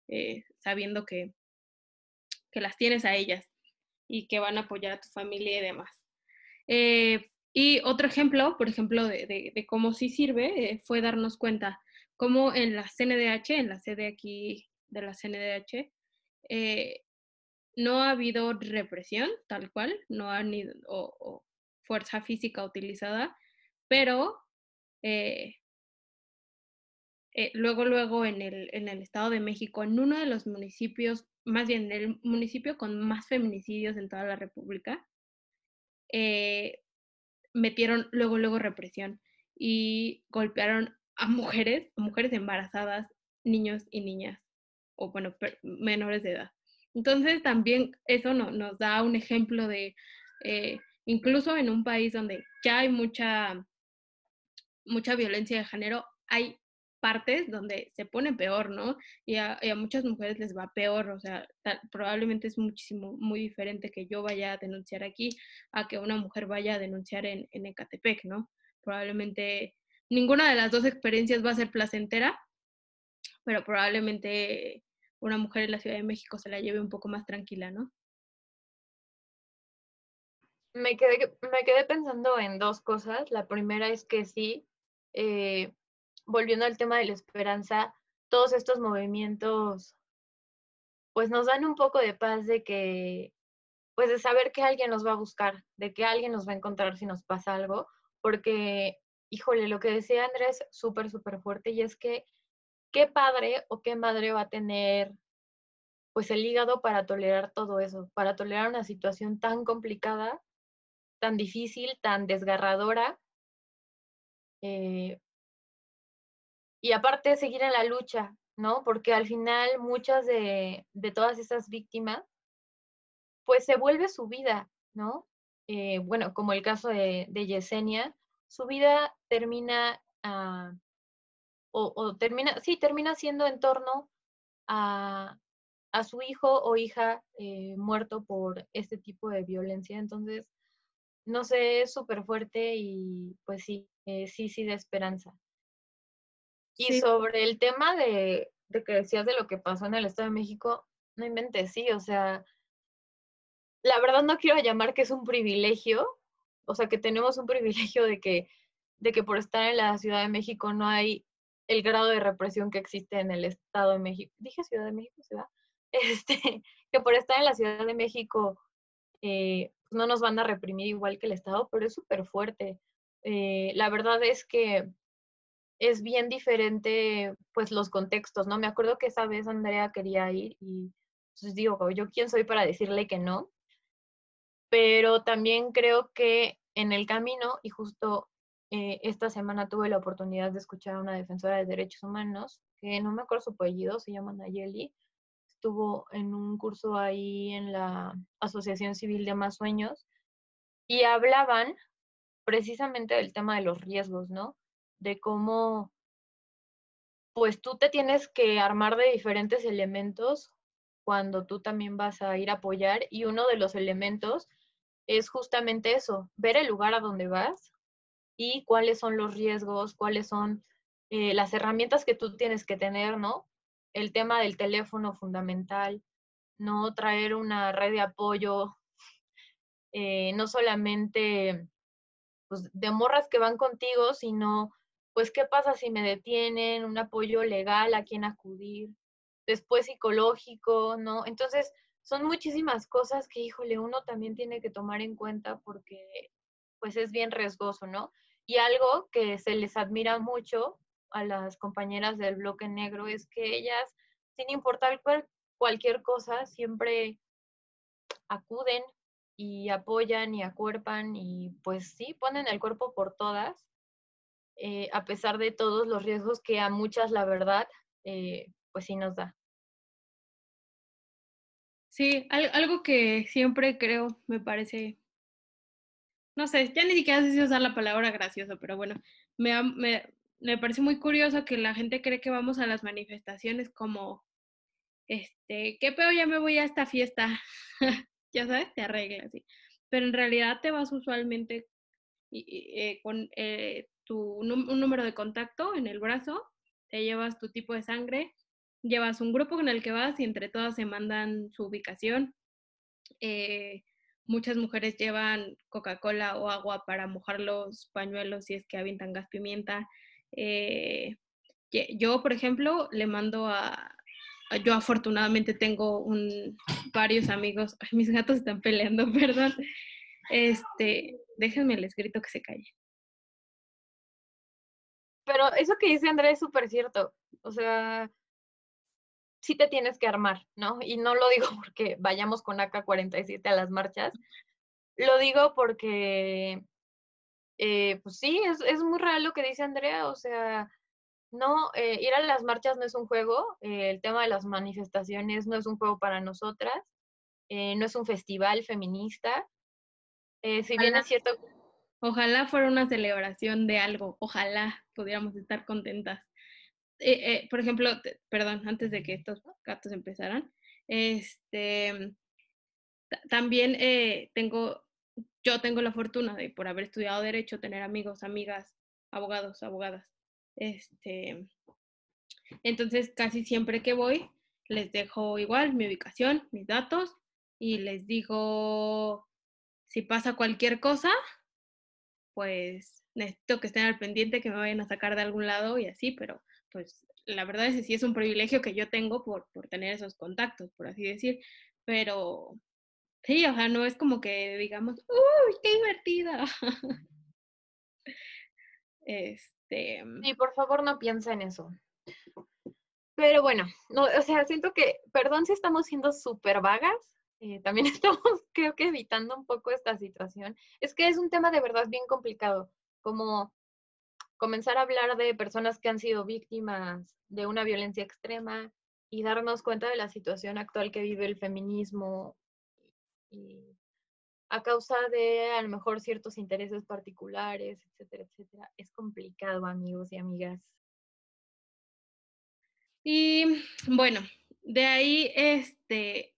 Speaker 1: eh, sabiendo que, que las tienes a ellas y que van a apoyar a tu familia y demás. Eh, y otro ejemplo, por ejemplo, de, de, cómo sí sirve, eh, fue darnos cuenta como en la CNDH, en la sede aquí de la CNDH, no ha habido represión tal cual, no ha ni o, fuerza física utilizada, pero eh, eh, luego, luego en el, en el Estado de México, en uno de los municipios, más bien el municipio con más feminicidios en toda la República, metieron luego, luego represión y golpearon a mujeres, a mujeres embarazadas, niños y niñas, o bueno, menores de edad. Entonces también eso no, nos da un ejemplo de, eh, incluso en un país donde ya hay mucha, mucha violencia de género, hay partes donde se pone peor, ¿no? Y a, muchas mujeres les va peor, o sea, probablemente es muchísimo, muy diferente que yo vaya a denunciar aquí a que una mujer vaya a denunciar en, en Ecatepec, ¿no? Probablemente ninguna de las dos experiencias va a ser placentera, pero probablemente una mujer en la Ciudad de México se la lleve un poco más tranquila, ¿no?
Speaker 2: Me quedé, me quedé pensando en dos cosas. La primera es que sí, eh, volviendo al tema de la esperanza, todos estos movimientos pues nos dan un poco de paz de que, pues de saber que alguien nos va a buscar, de que alguien nos va a encontrar si nos pasa algo, porque híjole, lo que decía Andrés, súper, súper fuerte, y es que qué padre o qué madre va a tener pues el hígado para tolerar todo eso, para tolerar una situación tan complicada, tan difícil, tan desgarradora. Eh, y aparte seguir en la lucha, ¿no? Porque al final muchas de, de todas esas víctimas, pues se vuelve su vida, ¿no? Eh, bueno, como el caso de, de Yesenia, su vida termina, o, o, termina, sí, termina siendo en torno a, a su hijo o hija eh, muerto por este tipo de violencia. Entonces, no sé, es súper fuerte y pues sí, eh, sí, sí, de esperanza. Y sí. sobre el tema de, de que decías de lo que pasó en el Estado de México, no inventes, sí, o sea, la verdad no quiero llamar que es un privilegio, o sea, que tenemos un privilegio de que, de que por estar en la Ciudad de México no hay el grado de represión que existe en el Estado de México. Dije Ciudad de México, ciudad. Este, que por estar en la Ciudad de México eh, no nos van a reprimir igual que el Estado, pero es súper fuerte. Eh, la verdad es que es bien diferente, pues, los contextos, ¿no? Me acuerdo que esa vez Andrea quería ir y pues digo, yo quién soy para decirle que no, pero también creo que en el camino, y justo eh, esta semana tuve la oportunidad de escuchar a una defensora de derechos humanos, que no me acuerdo su apellido, se llama Nayeli, estuvo en un curso ahí en la Asociación Civil de Más Sueños, y hablaban precisamente del tema de los riesgos, ¿no? De cómo pues tú te tienes que armar de diferentes elementos cuando tú también vas a ir a apoyar y uno de los elementos es justamente eso, ver el lugar a donde vas y cuáles son los riesgos, cuáles son eh, las herramientas que tú tienes que tener, ¿no? El tema del teléfono fundamental, no traer una red de apoyo, eh, no solamente pues, de morras que van contigo, sino pues qué pasa si me detienen, un apoyo legal a quien acudir, después psicológico, ¿no? Entonces, son muchísimas cosas que, híjole, uno también tiene que tomar en cuenta porque pues es bien riesgoso, ¿no? Y algo que se les admira mucho a las compañeras del bloque negro es que ellas, sin importar cualquier cosa, siempre acuden y apoyan y acuerpan y pues sí, ponen el cuerpo por todas, eh, a pesar de todos los riesgos que a muchas, la verdad, eh, pues sí nos da.
Speaker 1: Sí, algo que siempre creo, me parece, no sé, ya ni siquiera sé si usar la palabra gracioso, pero bueno, me, me, me parece muy curioso que la gente cree que vamos a las manifestaciones como, este, ¿qué pedo ya me voy a esta fiesta? ya sabes, te arreglas, sí. Pero en realidad te vas usualmente eh, con eh, tu, un número de contacto en el brazo, te llevas tu tipo de sangre, llevas un grupo con el que vas y entre todas se mandan su ubicación. Eh, muchas mujeres llevan Coca-Cola o agua para mojar los pañuelos si es que avientan gas pimienta. Eh, yo, por ejemplo, le mando a... Yo afortunadamente tengo varios amigos. mis gatos están peleando, perdón. Este, déjenme el escrito que se calle.
Speaker 2: Pero eso que dice Andrés es súper cierto. O sea, sí te tienes que armar, ¿no? Y no lo digo porque vayamos con AK-47 a las marchas, lo digo porque, eh, pues sí, es, es, muy real lo que dice Andrea, o sea, no, eh, ir a las marchas no es un juego, eh, el tema de las manifestaciones no es un juego para nosotras, no es un festival feminista, si bien es cierto...
Speaker 1: Ojalá fuera una celebración de algo, ojalá pudiéramos estar contentas. Eh, eh, por ejemplo, perdón, antes de que estos gatos empezaran, este, también eh, tengo, yo tengo la fortuna de, por haber estudiado Derecho, tener amigos, amigas, abogados, abogadas. Este, entonces, casi siempre que voy, les dejo igual mi ubicación, mis datos, y les digo, si pasa cualquier cosa, pues necesito que estén al pendiente, que me vayan a sacar de algún lado y así, pero pues la verdad es que sí es un privilegio que yo tengo por, por tener esos contactos, por así decir, pero sí, o sea, no es como que digamos, ¡uy, qué divertida! este...
Speaker 2: Sí, por favor no piensa en eso. Pero bueno, no, o sea, siento que, perdón si estamos siendo súper vagas, eh, también estamos creo que evitando un poco esta situación. Es que es un tema de verdad bien complicado, como comenzar a hablar de personas que han sido víctimas de una violencia extrema y darnos cuenta de la situación actual que vive el feminismo a causa de a lo mejor ciertos intereses particulares, etcétera, etcétera. Es complicado, amigos y amigas.
Speaker 1: Y bueno, de ahí, este,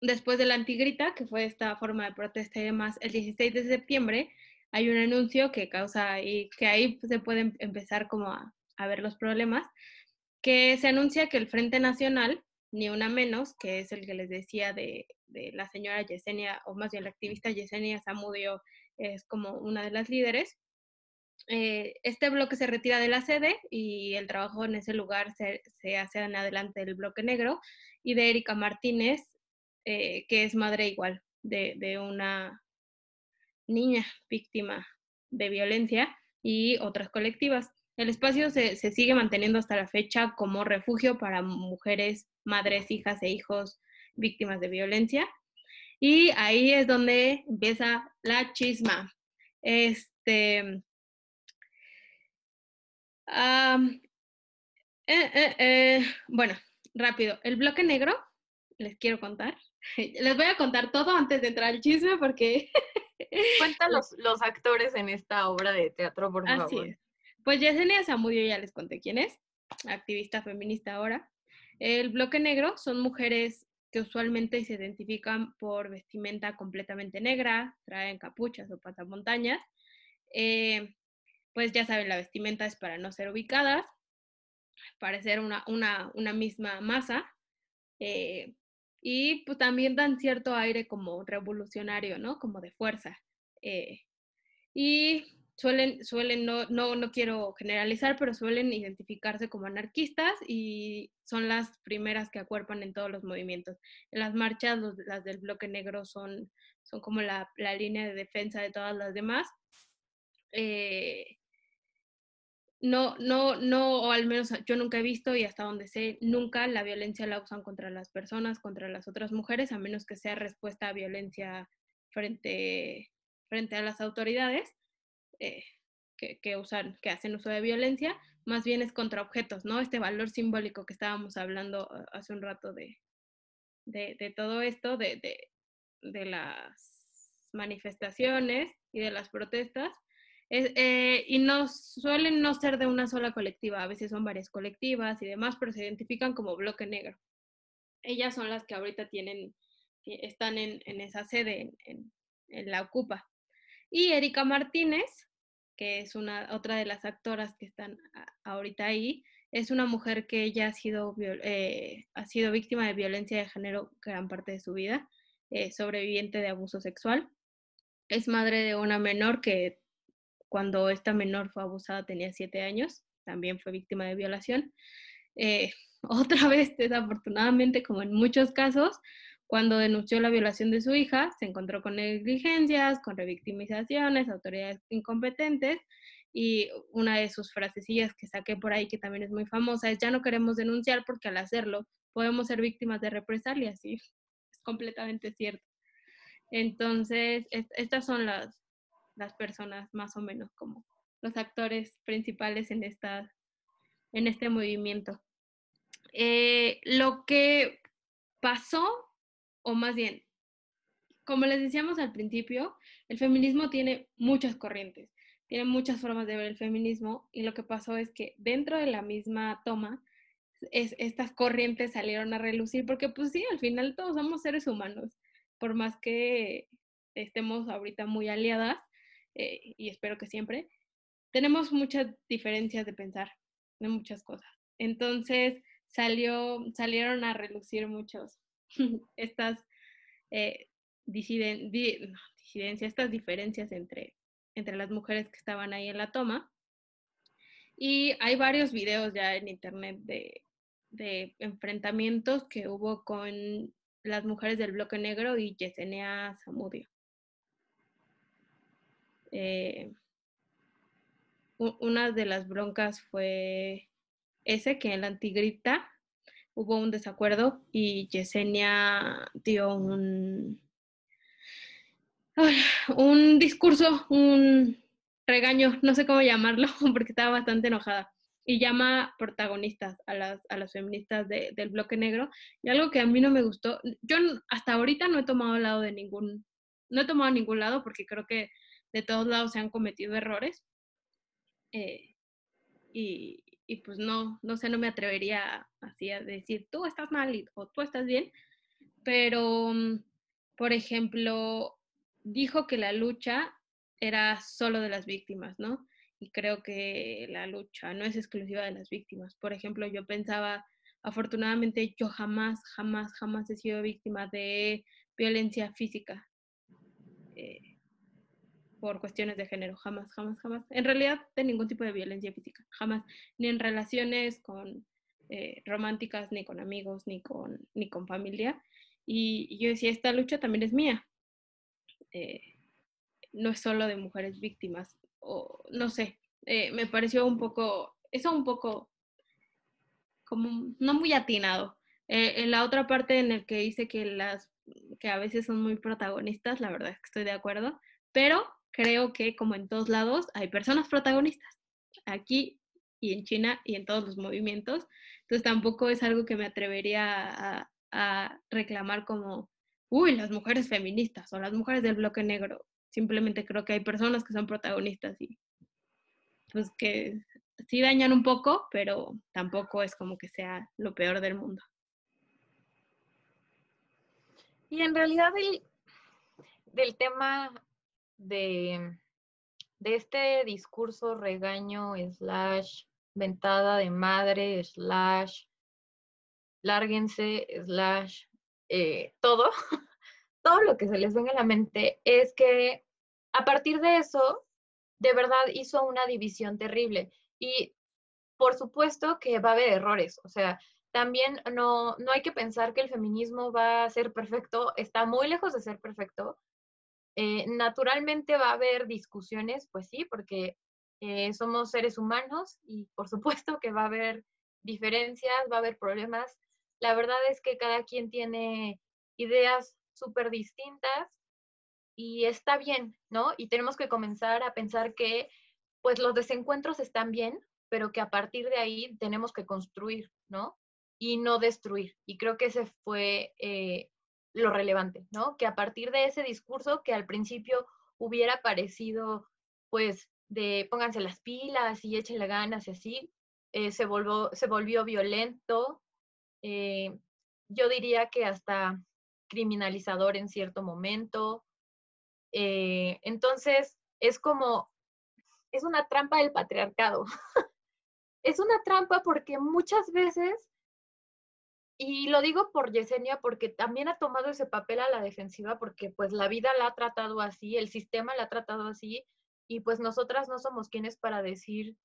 Speaker 1: después de la antigrita, que fue esta forma de protesta y demás, el 16 de septiembre, hay un anuncio que causa y que ahí se pueden empezar como a, ver los problemas, que se anuncia que el Frente Nacional, ni una menos, que es el que les decía de, la señora Yesenia, o más bien la activista Yesenia Zamudio, es como una de las líderes. Eh, este bloque se retira de la sede y el trabajo en ese lugar se, hace en adelante del bloque negro y de Erika Martínez, eh, que es madre igual de, de una niña víctima de violencia y otras colectivas. El espacio se, sigue manteniendo hasta la fecha como refugio para mujeres, madres, hijas e hijos víctimas de violencia. Y ahí es donde empieza la chisma. Este. Eh, eh, bueno, rápido. El bloque negro, les quiero contar. Les voy a contar todo antes de entrar al chisme porque
Speaker 2: Cuéntanos los, actores en esta obra de teatro, por favor.
Speaker 1: Pues Yesenia Zamudio ya les conté quién es, activista feminista ahora. El bloque negro son mujeres que usualmente se identifican por vestimenta completamente negra, traen capuchas o pasamontañas. Eh, pues ya saben, la vestimenta es para no ser ubicadas, parecer una, una, una misma masa. Eh, y pues también dan cierto aire como revolucionario, ¿no? Como de fuerza. Eh, y suelen, suelen no, no, no quiero generalizar, pero suelen identificarse como anarquistas y son las primeras que acuerpan en todos los movimientos. En las marchas, las del bloque negro son, son como la, la, línea de defensa de todas las demás. Eh, no, no, no, o al menos yo nunca he visto y hasta donde sé, nunca la violencia la usan contra las personas, contra las otras mujeres, a menos que sea respuesta a violencia frente, frente a las autoridades eh, que, que, usan, que hacen uso de violencia, más bien es contra objetos, ¿no? Este valor simbólico que estábamos hablando uh, hace un rato de, de, de todo esto, de, de, de las manifestaciones y de las protestas, eh, y no suelen no ser de una sola colectiva, a veces son varias colectivas y demás, pero se identifican como bloque negro. Ellas son las que ahorita tienen, están en, en esa sede, en, en, la Ocupa. Y Erika Martínez, que es una, otra de las actoras que están ahorita ahí, es una mujer que ella ha sido, eh, ha sido víctima de violencia de género gran parte de su vida, eh, sobreviviente de abuso sexual. Es madre de una menor que cuando esta menor fue abusada tenía siete años, también fue víctima de violación. Eh, otra vez, desafortunadamente, como en muchos casos, cuando denunció la violación de su hija, se encontró con negligencias, con revictimizaciones, autoridades incompetentes, y una de sus frasecillas que saqué por ahí, que también es muy famosa, es, ya no queremos denunciar porque al hacerlo podemos ser víctimas de represalias, y es completamente cierto. Entonces, estas son las, las personas más o menos como los actores principales en, esta, en este movimiento. Eh, lo que pasó, o más bien, como les decíamos al principio, el feminismo tiene muchas corrientes, tiene muchas formas de ver el feminismo y lo que pasó es que dentro de la misma toma, es, estas corrientes salieron a relucir porque pues sí, al final todos somos seres humanos, por más que estemos ahorita muy aliadas, eh, y espero que siempre, tenemos muchas diferencias de pensar de muchas cosas. Entonces salió, salieron a relucir muchos estas eh, disiden, disidencias, estas diferencias entre, entre las mujeres que estaban ahí en la toma. Y hay varios videos ya en internet de, de enfrentamientos que hubo con las mujeres del bloque negro y Yesenia Zamudio. Eh, una de las broncas fue ese, que en la antigrita hubo un desacuerdo y Yesenia dio un, un discurso, un regaño, no sé cómo llamarlo, porque estaba bastante enojada. Y llama protagonistas a las, a las feministas del bloque negro. Y algo que a mí no me gustó, yo hasta ahorita no he tomado lado de ningún, no he tomado ningún lado porque creo que de todos lados se han cometido errores. Eh, y, y, pues no, no sé, no me atrevería así a decir, tú estás mal o tú estás bien, pero, mm, por ejemplo, dijo que la lucha era solo de las víctimas, ¿no? Y creo que la lucha no es exclusiva de las víctimas. Por ejemplo, yo pensaba, afortunadamente yo jamás, jamás, jamás he sido víctima de violencia física. Eh, por cuestiones de género, jamás, jamás, jamás. En realidad, de ningún tipo de violencia física, jamás. Ni en relaciones con eh, románticas, ni con amigos, ni con, ni con familia. Y, yo decía, esta lucha también es mía. Eh, no es solo de mujeres víctimas, o no sé, eh, me pareció un poco, eso un poco, como no muy atinado. en la otra parte en el que dice que las que a veces son muy protagonistas, la verdad es que estoy de acuerdo, pero creo que como en todos lados hay personas protagonistas, aquí y en China y en todos los movimientos. Entonces tampoco es algo que me atrevería a, reclamar como, uy, las mujeres feministas o las mujeres del bloque negro. Simplemente creo que hay personas que son protagonistas y, pues que sí dañan un poco, pero tampoco es como que sea lo peor del mundo.
Speaker 2: Y en realidad el, del tema de, este discurso regaño, slash, ventada de madre, slash, lárguense, slash, eh, todo, todo lo que se les venga a la mente es que a partir de eso, de verdad hizo una división terrible. Y por supuesto que va a haber errores, o sea, también no, no hay que pensar que el feminismo va a ser perfecto, está muy lejos de ser perfecto. Eh, naturalmente va a haber discusiones, pues sí, porque eh, somos seres humanos y por supuesto que va a haber diferencias, va a haber problemas. La verdad es que cada quien tiene ideas súper distintas y está bien, ¿no? Y tenemos que comenzar a pensar que pues los desencuentros están bien, pero que a partir de ahí tenemos que construir, ¿no? Y no destruir. Y creo que ese fue eh, lo relevante, ¿no? Que a partir de ese discurso que al principio hubiera parecido, pues, de pónganse las pilas y échenle ganas y así, eh, se, volvió, se volvió violento, eh, yo diría que hasta criminalizador en cierto momento. Eh, entonces, es como, es una trampa del patriarcado. es una trampa porque muchas veces, y lo digo por Yesenia, porque también ha tomado ese papel a la defensiva, porque pues la vida la ha tratado así, el sistema la ha tratado así, y pues nosotras no somos quienes para decir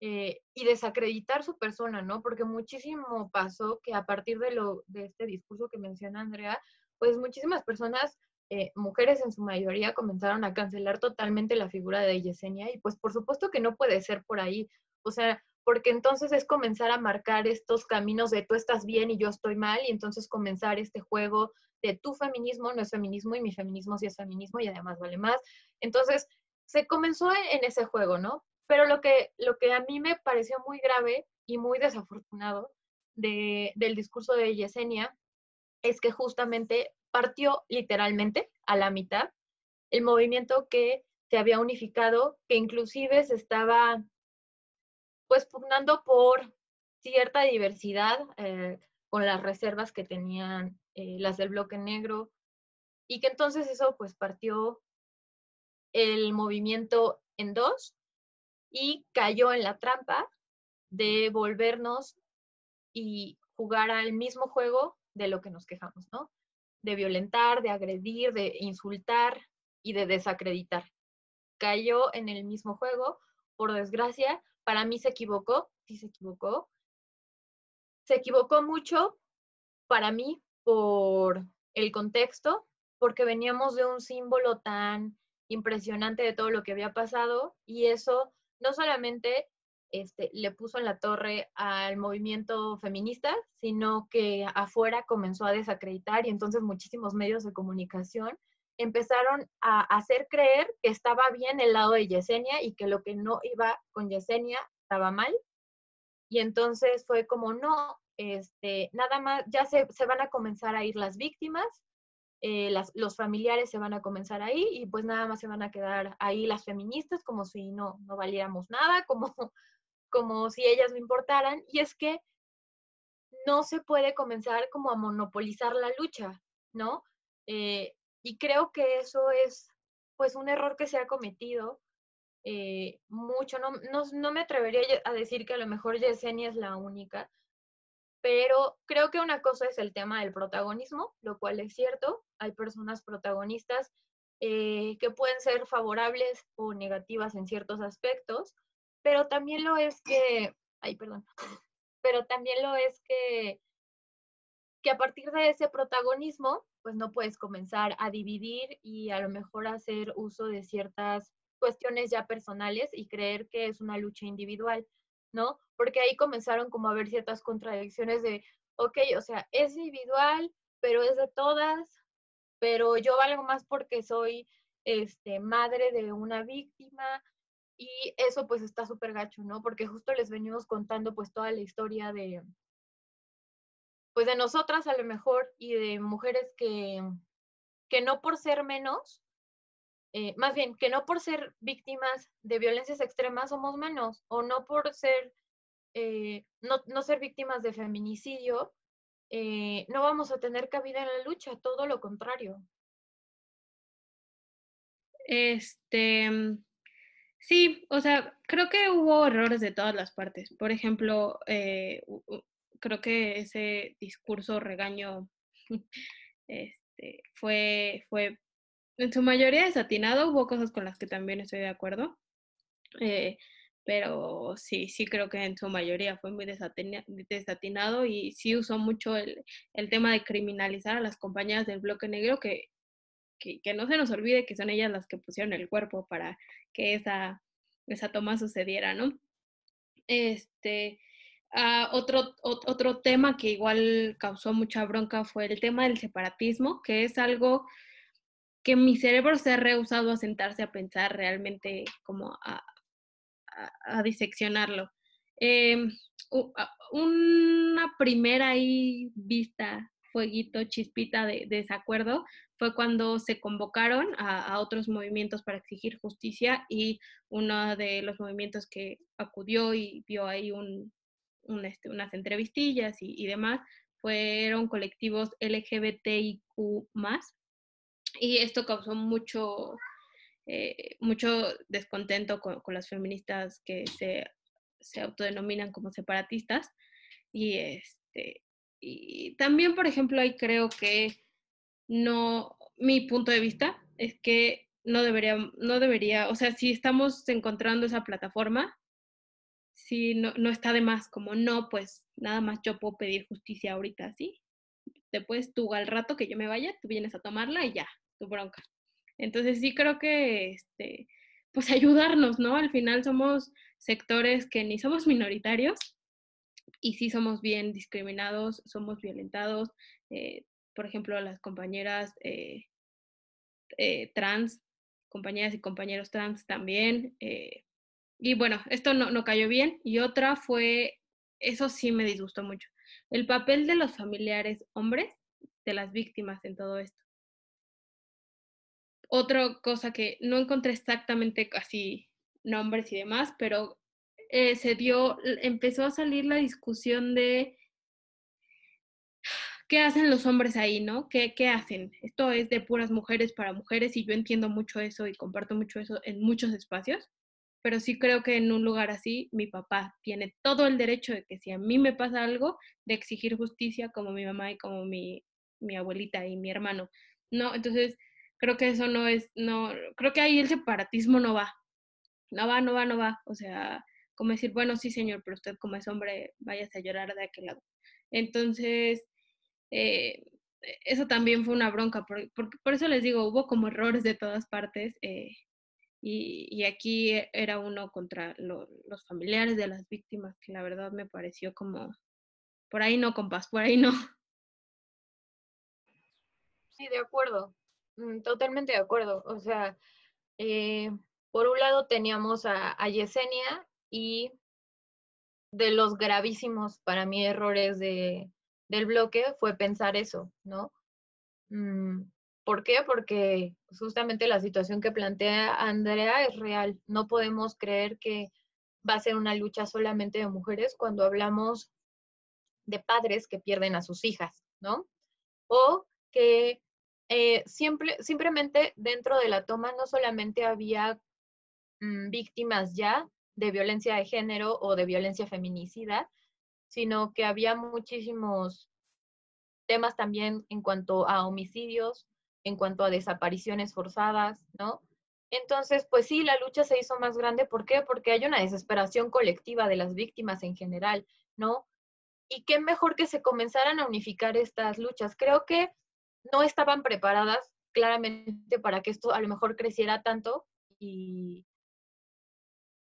Speaker 2: eh, y desacreditar su persona, ¿no? Porque muchísimo pasó que a partir de, lo, de este discurso que menciona Andrea, pues muchísimas personas, eh, mujeres en su mayoría, comenzaron a cancelar totalmente la figura de Yesenia y pues por supuesto que no puede ser por ahí, o sea, porque entonces es comenzar a marcar estos caminos de tú estás bien y yo estoy mal y entonces comenzar este juego de tu feminismo no es feminismo y mi feminismo sí es feminismo y además vale más. Entonces, se comenzó en ese juego, ¿no? Pero lo que, lo que a mí me pareció muy grave y muy desafortunado de, del discurso de Yesenia es que justamente partió literalmente a la mitad el movimiento que se había unificado, que inclusive se estaba pues pugnando por cierta diversidad eh, con las reservas que tenían eh, las del bloque negro y que entonces eso pues partió el movimiento en dos y cayó en la trampa de volvernos y jugar al mismo juego de lo que nos quejamos, ¿no? De violentar, de agredir, de insultar y de desacreditar. Cayó en el mismo juego, por desgracia, para mí se equivocó, sí se equivocó. Se equivocó mucho para mí por el contexto, porque veníamos de un símbolo tan impresionante de todo lo que había pasado y eso no solamente este, le puso en la torre al movimiento feminista, sino que afuera comenzó a desacreditar y entonces muchísimos medios de comunicación empezaron a hacer creer que estaba bien el lado de Yesenia y que lo que no iba con Yesenia estaba mal. Y entonces fue como, no, este, nada más, ya se, se van a comenzar a ir las víctimas, eh, los familiares se van a comenzar ahí y pues nada más se van a quedar ahí las feministas como si no, no valiéramos nada, como, como si ellas no importaran. Y es que no se puede comenzar como a monopolizar la lucha, ¿no? Eh, y creo que eso es pues un error que se ha cometido eh, mucho. No, no, no, me atrevería a decir que a lo mejor Yesenia es la única, pero creo que una cosa es el tema del protagonismo, lo cual es cierto. Hay personas protagonistas eh, que pueden ser favorables o negativas en ciertos aspectos, pero también lo es que, ay, perdón, pero también lo es que, que a partir de ese protagonismo, pues no puedes comenzar a dividir y a lo mejor hacer uso de ciertas cuestiones ya personales y creer que es una lucha individual. ¿no? Porque ahí comenzaron como a haber ciertas contradicciones de, ok, o sea, es individual, pero es de todas, pero yo valgo más porque soy este, madre de una víctima y eso pues está súper gacho, ¿no? Porque justo les venimos contando pues toda la historia de, pues de nosotras a lo mejor y de mujeres que, que no por ser menos, eh, más bien, que no por ser víctimas de violencias extremas somos menos, o no por ser, eh, no, no, ser víctimas de feminicidio, eh, no vamos a tener cabida en la lucha, todo lo contrario.
Speaker 1: Este, mm, sí, o sea, creo que hubo errores de todas las partes. Por ejemplo, creo que ese discurso regaño este, fue, fue en su mayoría desatinado, hubo cosas con las que también estoy de acuerdo, eh, pero sí, sí creo que en su mayoría fue muy desatinado y sí usó mucho el, tema de criminalizar a las compañeras del bloque negro, que, que, no se nos olvide que son ellas las que pusieron el cuerpo para que esa, esa toma sucediera, ¿no? Este, ah, otro, otro tema que igual causó mucha bronca fue el tema del separatismo, que es algo que mi cerebro se ha rehusado a sentarse a pensar realmente como a, diseccionarlo. Em, una primera ahí vista, fueguito, chispita de, desacuerdo fue cuando se convocaron a, otros movimientos para exigir justicia y uno de los movimientos que acudió y vio ahí un, este, unas entrevistillas y, demás fueron colectivos LGBTIQ y esto causó mucho, eh, mucho descontento con, las feministas que se, autodenominan como separatistas. Y, este, y también, por ejemplo, ahí creo que no, mi punto de vista es que no debería, no debería, o sea, si estamos encontrando esa plataforma, si no, no está de más, como no, pues nada más yo puedo pedir justicia ahorita, ¿sí? Después tú al rato que yo me vaya, tú vienes a tomarla y ya, tu bronca. Entonces sí creo que, este, pues ayudarnos, ¿no? Al final somos sectores que ni somos minoritarios y sí somos bien discriminados, somos violentados. Eh, por ejemplo, las compañeras eh, eh, trans, compañeras y compañeros trans también. Y bueno, esto no, no cayó bien. Y otra fue, eso sí me disgustó mucho, el papel de los familiares hombres de las víctimas en todo esto otra cosa que no encontré exactamente casi nombres y demás, pero eh, se dio, empezó a salir la discusión de qué hacen los hombres ahí, ¿no? ¿Qué, ¿Qué hacen? Esto es de puras mujeres para mujeres y yo entiendo mucho eso y comparto mucho eso en muchos espacios, pero sí creo que en un lugar así mi papá tiene todo el derecho de que si a mí me pasa algo, de exigir justicia como mi mamá y como mi, mi abuelita y mi hermano, ¿no? Entonces, creo que eso no es, no, creo que ahí el separatismo no va, no va, no va, no va, o sea, como decir, bueno, sí señor, pero usted como es hombre, váyase a llorar de aquel lado. Entonces, eh, eso también fue una bronca, por, por, eso les digo, hubo como errores de todas partes. Eh, y, aquí era uno contra los familiares de las víctimas, que la verdad me pareció como, por ahí no, compás, por ahí no.
Speaker 2: Sí, de acuerdo. Mm, totalmente de acuerdo. O sea, eh, por un lado teníamos a, Yesenia y de los gravísimos para mí errores de, del bloque fue pensar eso, ¿no? Mm, ¿Por qué? Porque justamente la situación que plantea Andrea es real. No podemos creer que va a ser una lucha solamente de mujeres cuando hablamos de padres que pierden a sus hijas, ¿no? O que eh, siempre, simplemente dentro de la toma no solamente había mm, víctimas ya de violencia de género o de violencia feminicida, sino que había muchísimos temas también en cuanto a homicidios, en cuanto a desapariciones forzadas, ¿no? Entonces, pues sí, la lucha se hizo más grande. ¿Por qué? Porque hay una desesperación colectiva de las víctimas en general, ¿no? Y qué mejor que se comenzaran a unificar estas luchas. Creo que no estaban preparadas claramente para que esto a lo mejor creciera tanto y,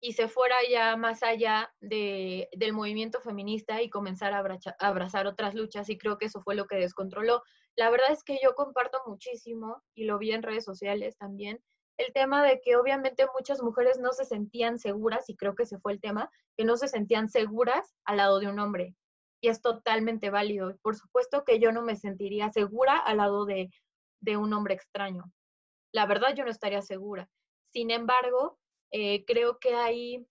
Speaker 2: y se fuera ya más allá de, del movimiento feminista y comenzar a, a abrazar otras luchas y creo que eso fue lo que descontroló. La verdad es que yo comparto muchísimo y lo vi en redes sociales también, el tema de que obviamente muchas mujeres no se sentían seguras, y creo que ese fue el tema, que no se sentían seguras al lado de un hombre y es totalmente válido. Por supuesto que yo no me sentiría segura al lado de, un hombre extraño. la verdad yo no estaría segura. Sin embargo, eh, creo que ahí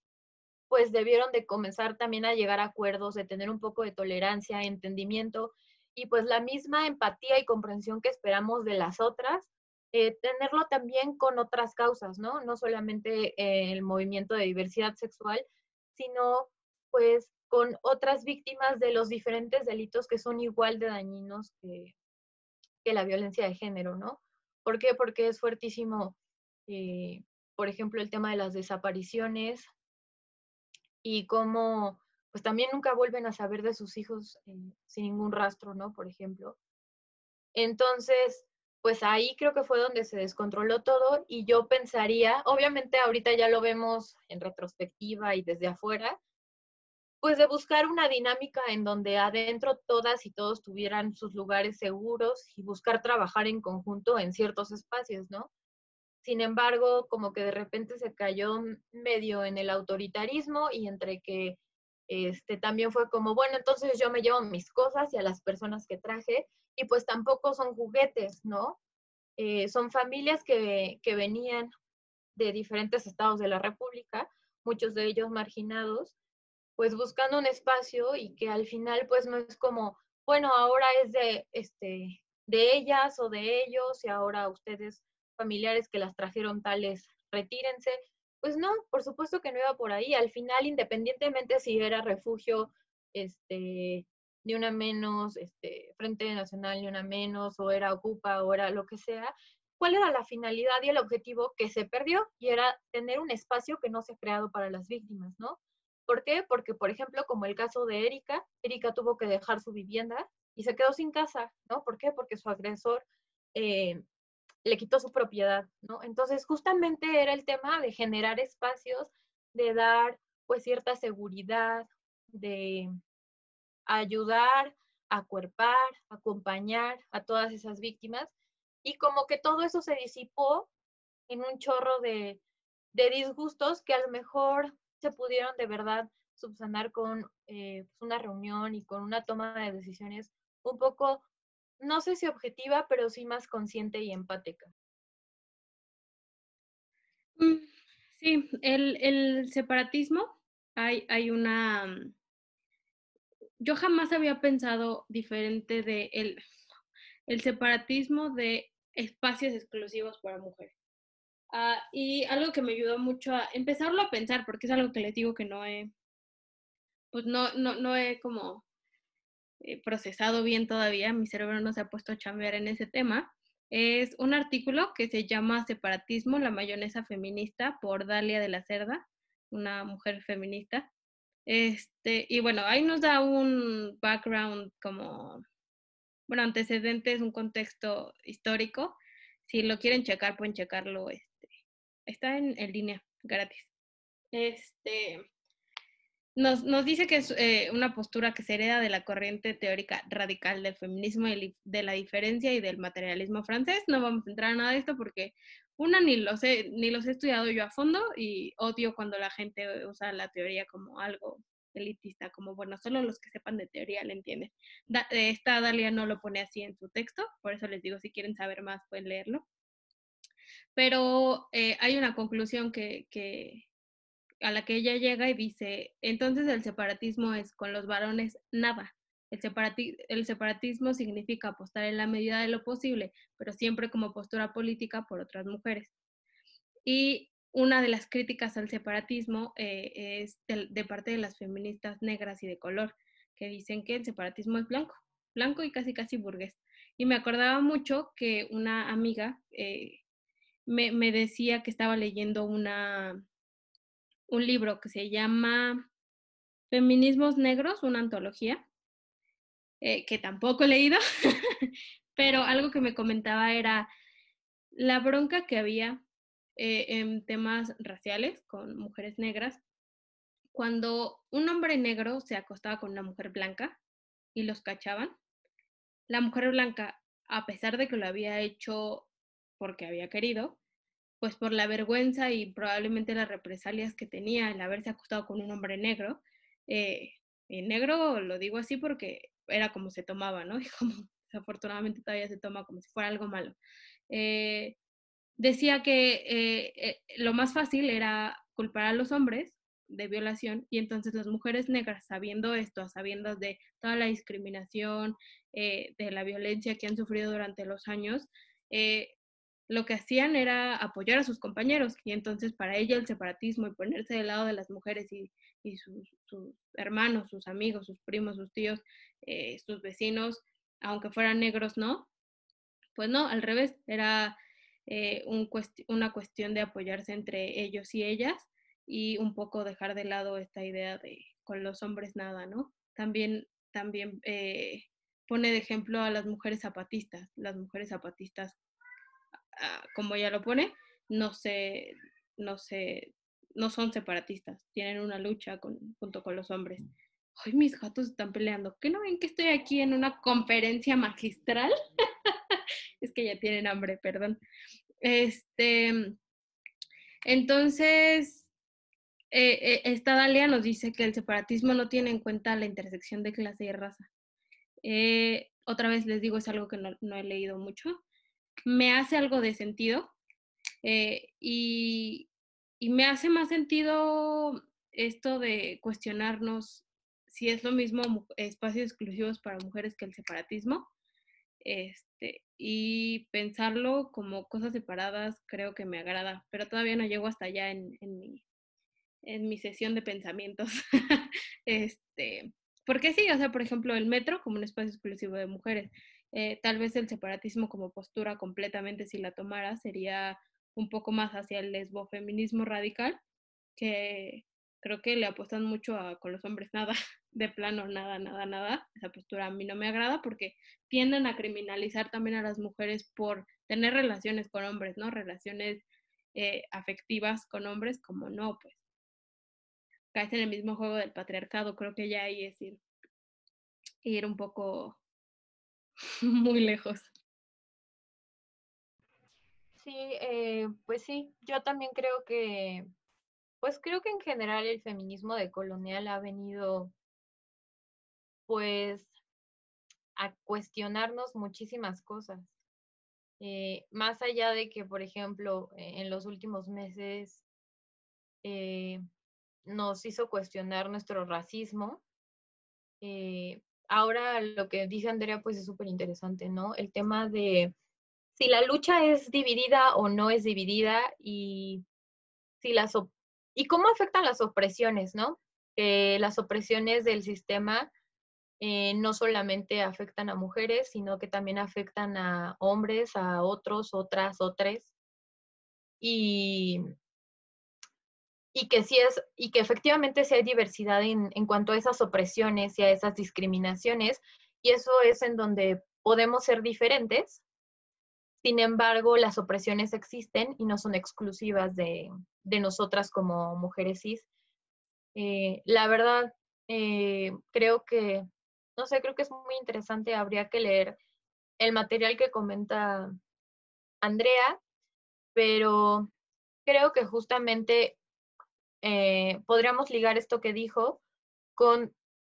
Speaker 2: pues debieron de comenzar también a llegar a acuerdos, de tener un poco de tolerancia, entendimiento y pues la misma empatía y comprensión que esperamos de las otras, eh, tenerlo también con otras causas, ¿no? No solamente eh, el movimiento de diversidad sexual, sino pues con otras víctimas de los diferentes delitos que son igual de dañinos que, que la violencia de género, ¿no? ¿Por qué? Porque es fuertísimo, eh, por ejemplo, el tema de las desapariciones y cómo, pues también nunca vuelven a saber de sus hijos sin ningún rastro, ¿no? Por ejemplo. Entonces, pues ahí creo que fue donde se descontroló todo y yo pensaría, obviamente ahorita ya lo vemos en retrospectiva y desde afuera, pues de buscar una dinámica en donde adentro todas y todos tuvieran sus lugares seguros y buscar trabajar en conjunto en ciertos espacios, ¿no? Sin embargo, como que de repente se cayó medio en el autoritarismo y entre que este también fue como, bueno, entonces yo me llevo mis cosas y a las personas que traje y pues tampoco son juguetes, ¿no? Eh, son familias que, que venían de diferentes estados de la República, muchos de ellos marginados, pues buscando un espacio y que al final pues no es como, bueno, ahora es de, este, de ellas o de ellos y ahora ustedes familiares que las trajeron tales, retírense. Pues no, por supuesto que no iba por ahí. Al final, independientemente si era refugio, este, una menos, este, Frente Nacional ni una menos, o era Ocupa, o era lo que sea, ¿cuál era la finalidad y el objetivo que se perdió? Y era tener un espacio que no se ha creado para las víctimas, ¿no? ¿Por qué? Porque, por ejemplo, como el caso de Erika, Erika tuvo que dejar su vivienda y se quedó sin casa, ¿no? ¿Por qué? Porque su agresor eh, le quitó su propiedad, ¿no? Entonces, justamente era el tema de generar espacios, de dar, pues, cierta seguridad, de ayudar, acuerpar, acompañar a todas esas víctimas. Y como que todo eso se disipó en un chorro de, disgustos que a lo mejor se pudieron de verdad subsanar con eh, pues, una reunión y con una toma de decisiones un poco, no sé si objetiva, pero sí más consciente y empática.
Speaker 1: Mm, sí, el, el separatismo, hay, hay una mm, yo jamás había pensado diferente de el, el separatismo de espacios exclusivos para mujeres. Ah, y algo que me ayudó mucho a empezarlo a pensar, porque es algo que les digo que no he, pues no, no, no he como procesado bien todavía, mi cerebro no se ha puesto a chambear en ese tema, es un artículo que se llama Separatismo, la mayonesa feminista, por Dalia de la Cerda, una mujer feminista. Este, y bueno, ahí nos da un background como, bueno, antecedentes, un contexto histórico. Si lo quieren checar, pueden checarlo. Este, está en, en línea, gratis. Este, nos, nos dice que es eh, una postura que se hereda de la corriente teórica radical del feminismo de la diferencia y del materialismo francés. No vamos a entrar en nada de esto porque una, ni los, he, ni los he estudiado yo a fondo y odio cuando la gente usa la teoría como algo elitista, como, bueno, solo los que sepan de teoría le entienden. esta Dalia no lo pone así en su texto, por eso les digo, si quieren saber más, pueden leerlo. Pero eh, hay una conclusión que, que, a la que ella llega y dice, entonces el separatismo es con los varones nada, el, separatismo significa apostar en la medida de lo posible, pero siempre como postura política por otras mujeres. Y una de las críticas al separatismo eh, es de, parte de las feministas negras y de color, que dicen que el separatismo es blanco, blanco y casi casi burgués. Y me acordaba mucho que una amiga eh, me, me, decía que estaba leyendo una, un libro que se llama Feminismos Negros, una antología, eh, que tampoco he leído, pero algo que me comentaba era la bronca que había eh, en temas raciales con mujeres negras cuando un hombre negro se acostaba con una mujer blanca y los cachaban. La mujer blanca, a pesar de que lo había hecho porque había querido, pues por la vergüenza y probablemente las represalias que tenía el haberse acostado con un hombre negro, eh, negro lo digo así porque era como se tomaba, ¿no? Y como desafortunadamente todavía se toma como si fuera algo malo. Eh, decía que eh, eh, lo más fácil era culpar a los hombres de violación y entonces las mujeres negras, sabiendo esto, sabiendo de toda la discriminación, eh, de la violencia que han sufrido durante los años, lo que hacían era apoyar a sus compañeros y entonces para ella el separatismo y ponerse del lado de las mujeres y, sus, hermanos, sus amigos, sus primos, sus tíos, sus vecinos, aunque fueran negros, no. Pues no, al revés, era eh, una cuestión de apoyarse entre ellos y ellas y un poco dejar de lado esta idea de con los hombres nada, ¿no? También, también eh, pone de ejemplo a las mujeres zapatistas. Las mujeres zapatistas, ah, como ya lo pone, no se, no se, no son separatistas, tienen una lucha junto con los hombres. Ay, mis gatos están peleando. ¿Qué no ven que estoy aquí en una conferencia magistral? es que ya tienen hambre, perdón. Este, entonces, eh, eh, esta Dalia nos dice que el separatismo no tiene en cuenta la intersección de clase y raza. Eh, otra vez les digo, es algo que no, he leído mucho. Me hace algo de sentido y, y me hace más sentido esto de cuestionarnos si es lo mismo espacios exclusivos para mujeres que el separatismo. Este, y pensarlo como cosas separadas creo que me agrada, pero todavía no llego hasta allá en, mi, en mi sesión de pensamientos. este, porque sí, o sea, por ejemplo, el metro como un espacio exclusivo de mujeres. Eh, tal vez el separatismo como postura completamente, si la tomara, sería un poco más hacia el lesbofeminismo radical, que creo que le apuestan mucho a con los hombres nada, de plano nada, nada, nada. Esa postura a mí no me agrada porque tienden a criminalizar también a las mujeres por tener relaciones con hombres, ¿no? Relaciones eh, afectivas con hombres, como no, pues caes en el mismo juego del patriarcado, creo que ya ahí es ir, ir un poco muy lejos.
Speaker 2: Sí, eh, pues sí, yo también creo que pues creo que en general el feminismo de colonial ha venido pues a cuestionarnos muchísimas cosas. Eh, más allá de que, por ejemplo, e, en los últimos meses eh, nos hizo cuestionar nuestro racismo, eh, ahora lo que dice Andrea pues es súper interesante, ¿no? El tema de si la lucha es dividida o no es dividida y si las y cómo afectan las opresiones, ¿no? las opresiones del sistema eh, no solamente afectan a mujeres, sino que también afectan a hombres, a otros, otras, otras. Y, y que sí es, y que efectivamente sí hay diversidad en, en cuanto a esas opresiones y a esas discriminaciones, y eso es en donde podemos ser diferentes, sin embargo, las opresiones existen y no son exclusivas de, nosotras como mujeres cis. Eh, la verdad, eh, creo que, no sé, creo que es muy interesante, habría que leer el material que comenta Andrea, pero creo que justamente eh, podríamos ligar esto que dijo con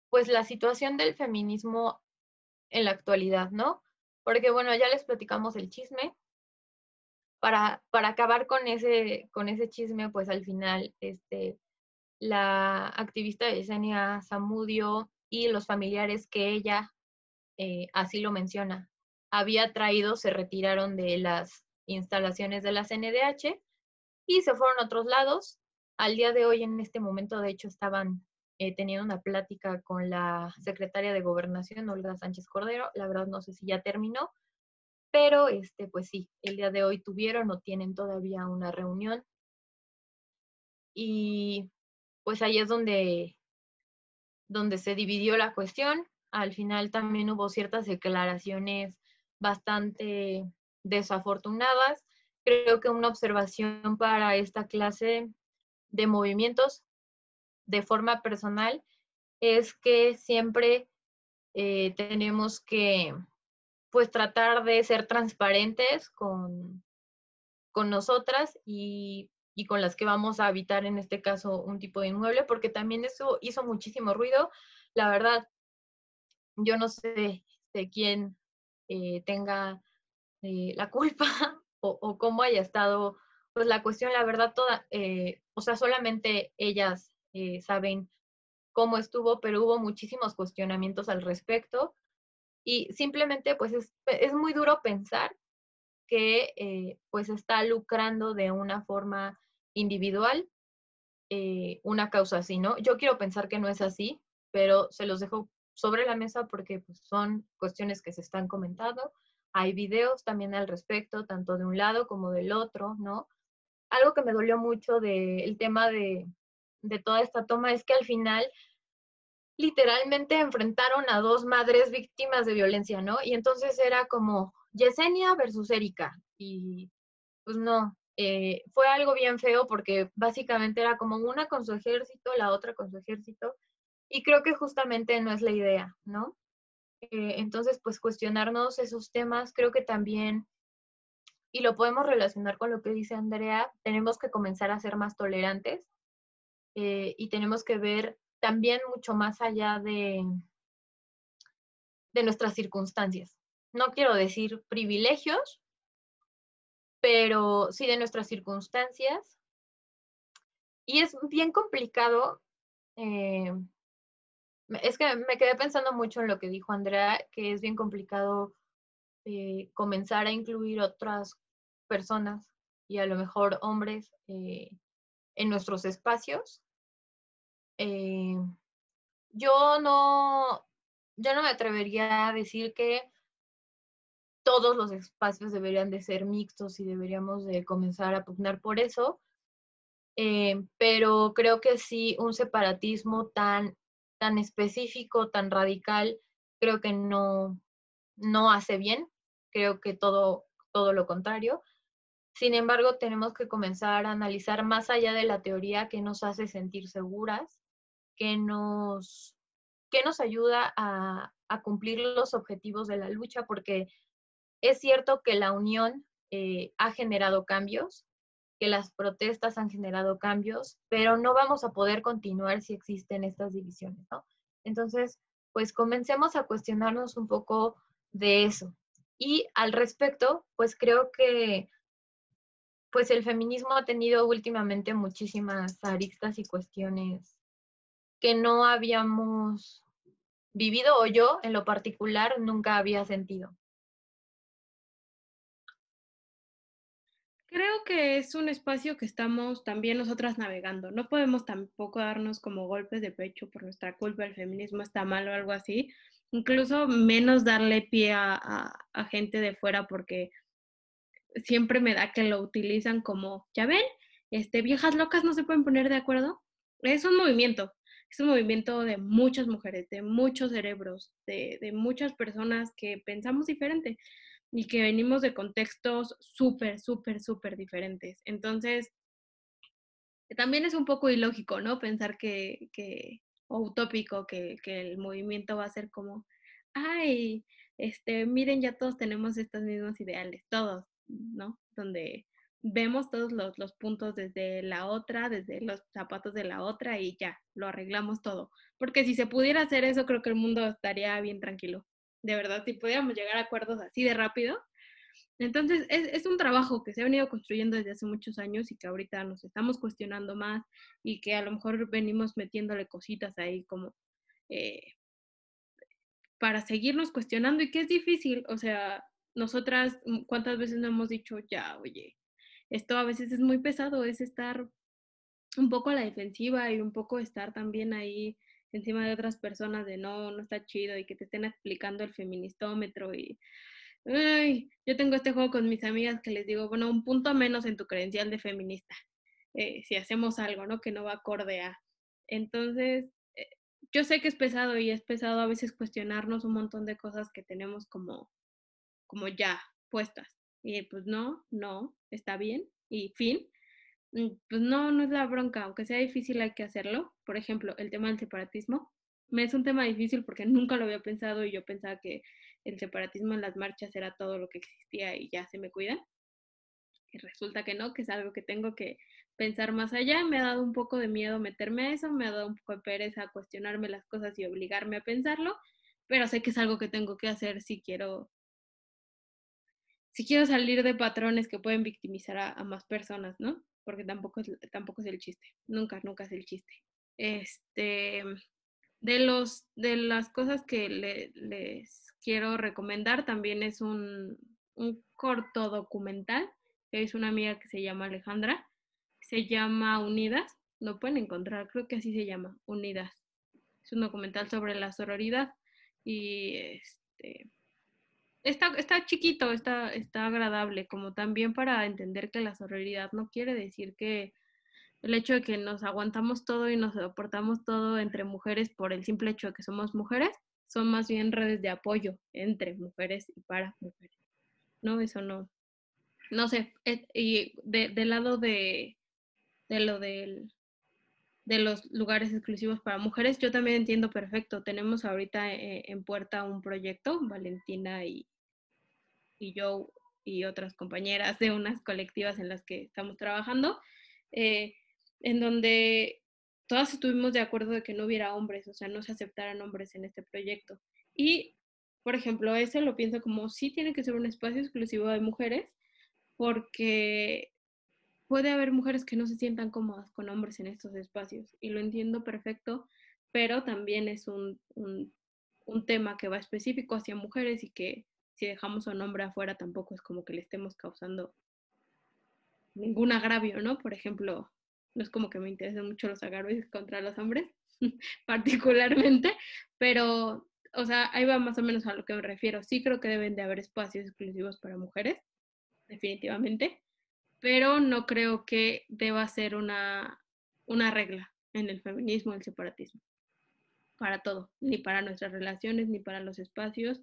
Speaker 2: pues la situación del feminismo en la actualidad, ¿no? porque bueno, ya les platicamos el chisme. Para, para acabar con ese, con ese chisme, pues al final, este, la activista Yesenia Zamudio y los familiares que ella, eh, así lo menciona, había traído, se retiraron de las instalaciones de la CNDH y se fueron a otros lados. Al día de hoy, en este momento, de hecho, estaban eh, teniendo una plática con la secretaria de Gobernación, Olga Sánchez Cordero. La verdad no sé si ya terminó, pero este, pues sí, el día de hoy tuvieron o tienen todavía una reunión. Y pues ahí es donde, donde se dividió la cuestión. Al final también hubo ciertas declaraciones bastante desafortunadas. Creo que una observación para esta clase de movimientos de forma personal es que siempre eh, tenemos que pues tratar de ser transparentes con, con nosotras y, y, con las que vamos a habitar en este caso un tipo de inmueble, porque también eso hizo muchísimo ruido. La verdad, yo no sé de quién eh, tenga eh, la culpa, o, cómo haya estado, pues la cuestión, la verdad, toda, o sea, solamente ellas eh, saben cómo estuvo, pero hubo muchísimos cuestionamientos al respecto y simplemente pues es, es muy duro pensar que eh, pues está lucrando de una forma individual una causa así, ¿no? Yo quiero pensar que no es así, pero se los dejo sobre la mesa porque pues, son cuestiones que se están comentando hay videos también al respecto, tanto de un lado como del otro, ¿no? Algo que me dolió mucho del tema de, toda esta toma es que al final literalmente enfrentaron a dos madres víctimas de violencia, ¿no? Y entonces era como Yesenia versus Erika. Y pues no, eh, fue algo bien feo porque básicamente era como una con su ejército, la otra con su ejército. Y creo que justamente no es la idea, ¿no? Eh, entonces, pues cuestionarnos esos temas, creo que también, y lo podemos relacionar con lo que dice Andrea, tenemos que comenzar a ser más tolerantes eh, y tenemos que ver también mucho más allá de, de nuestras circunstancias. No quiero decir privilegios, pero sí de nuestras circunstancias. Y es bien complicado eh, es que me quedé pensando mucho en lo que dijo Andrea, que es bien complicado eh, comenzar a incluir otras personas y a lo mejor hombres eh, en nuestros espacios. Eh, yo no, yo no me atrevería a decir que todos los espacios deberían de ser mixtos y deberíamos de comenzar a pugnar por eso, pero creo que sí un separatismo tan tan específico, tan radical, creo que no, no hace bien, creo que todo, todo lo contrario. Sin embargo, tenemos que comenzar a analizar más allá de la teoría que nos hace sentir seguras, que nos, que nos ayuda a, cumplir los objetivos de la lucha, porque es cierto que la unión eh, ha generado cambios, que las protestas han generado cambios, pero no vamos a poder continuar si existen estas divisiones, ¿no? Entonces, pues comencemos a cuestionarnos un poco de eso. Y al respecto, pues creo que pues el feminismo ha tenido últimamente muchísimas aristas y cuestiones que no habíamos vivido o yo en lo particular nunca había sentido.
Speaker 1: Creo que es un espacio que estamos también nosotras navegando. No podemos tampoco darnos como golpes de pecho por nuestra culpa, el feminismo está mal o algo así. Incluso menos darle pie a, gente de fuera porque siempre me da que lo utilizan como, ya ven, este, viejas locas no se pueden poner de acuerdo. Es un movimiento, es un movimiento de muchas mujeres, de muchos cerebros, de, de muchas personas que pensamos diferente y que venimos de contextos súper, súper, súper diferentes. Entonces, también es un poco ilógico, ¿no? Pensar que, que o utópico, que, que, el movimiento va a ser como, ay, este, miren, ya todos tenemos estos mismos ideales, todos, ¿no? Donde vemos todos los, puntos desde la otra, desde los zapatos de la otra y ya, lo arreglamos todo. Porque si se pudiera hacer eso, creo que el mundo estaría bien tranquilo de verdad, si pudiéramos llegar a acuerdos así de rápido. Entonces, es, es, un trabajo que se ha venido construyendo desde hace muchos años y que ahorita nos estamos cuestionando más y que a lo mejor venimos metiéndole cositas ahí como eh, para seguirnos cuestionando y que es difícil, o sea, nosotras, mm, ¿cuántas veces no hemos dicho, ya, oye, esto a veces es muy pesado, es estar un poco a la defensiva y un poco estar también ahí encima de otras personas de no, no está chido y que te estén explicando el feministómetro y ay, yo tengo este juego con mis amigas que les digo, bueno, un punto menos en tu credencial de feminista, eh, si hacemos algo, ¿no? Que no va acorde a. Entonces, eh, yo sé que es pesado y es pesado a veces cuestionarnos un montón de cosas que tenemos como, como ya puestas. Y pues no, no, está bien y fin. Mm, pues no, no es la bronca, aunque sea difícil hay que hacerlo. Por ejemplo, el tema del separatismo me es un tema difícil porque nunca lo había pensado y yo pensaba que el separatismo en las marchas era todo lo que existía y ya se me cuidan. Y resulta que no, que es algo que tengo que pensar más allá. Me ha dado un poco de miedo meterme a eso, me ha dado un poco de pereza cuestionarme las cosas y obligarme a pensarlo, pero sé que es algo que tengo que hacer si quiero si quiero salir de patrones que pueden victimizar a, más personas, ¿no? Porque tampoco es, tampoco es el chiste, nunca, nunca es el chiste. Este, de, los, de las cosas que les quiero recomendar también es un, un corto documental que es una amiga que se llama Alejandra, se llama Unidas, lo pueden encontrar, creo que así se llama, Unidas. Es un documental sobre la sororidad y este está, está chiquito, está, está agradable, como también para entender que la sororidad no quiere decir que el hecho de que nos aguantamos todo y nos soportamos todo entre mujeres por el simple hecho de que somos mujeres, son más bien redes de apoyo entre mujeres y para mujeres. No, eso no. No sé, y de, del lado de, de lo del de los lugares exclusivos para mujeres, yo también entiendo perfecto. Tenemos ahorita eh, en puerta un proyecto, Valentina y, y yo y otras compañeras de unas colectivas en las que estamos trabajando, eh, en donde todas estuvimos de acuerdo de que no hubiera hombres, o sea, no se aceptaran hombres en este proyecto. Y, por ejemplo, ese lo pienso como sí tiene que ser un espacio exclusivo de mujeres, porque puede haber mujeres que no se sientan cómodas con hombres en estos espacios y lo entiendo perfecto, pero también es un, un, tema que va específico hacia mujeres y que si dejamos a un hombre afuera tampoco es como que le estemos causando ningún agravio, ¿no? Por ejemplo, no es como que me interesen mucho los agravios contra los hombres, particularmente, pero, o sea, ahí va más o menos a lo que me refiero. Sí creo que deben de haber espacios exclusivos para mujeres, definitivamente, pero no creo que deba ser una, una regla en el feminismo, el separatismo, para todo, ni para nuestras relaciones, ni para los espacios.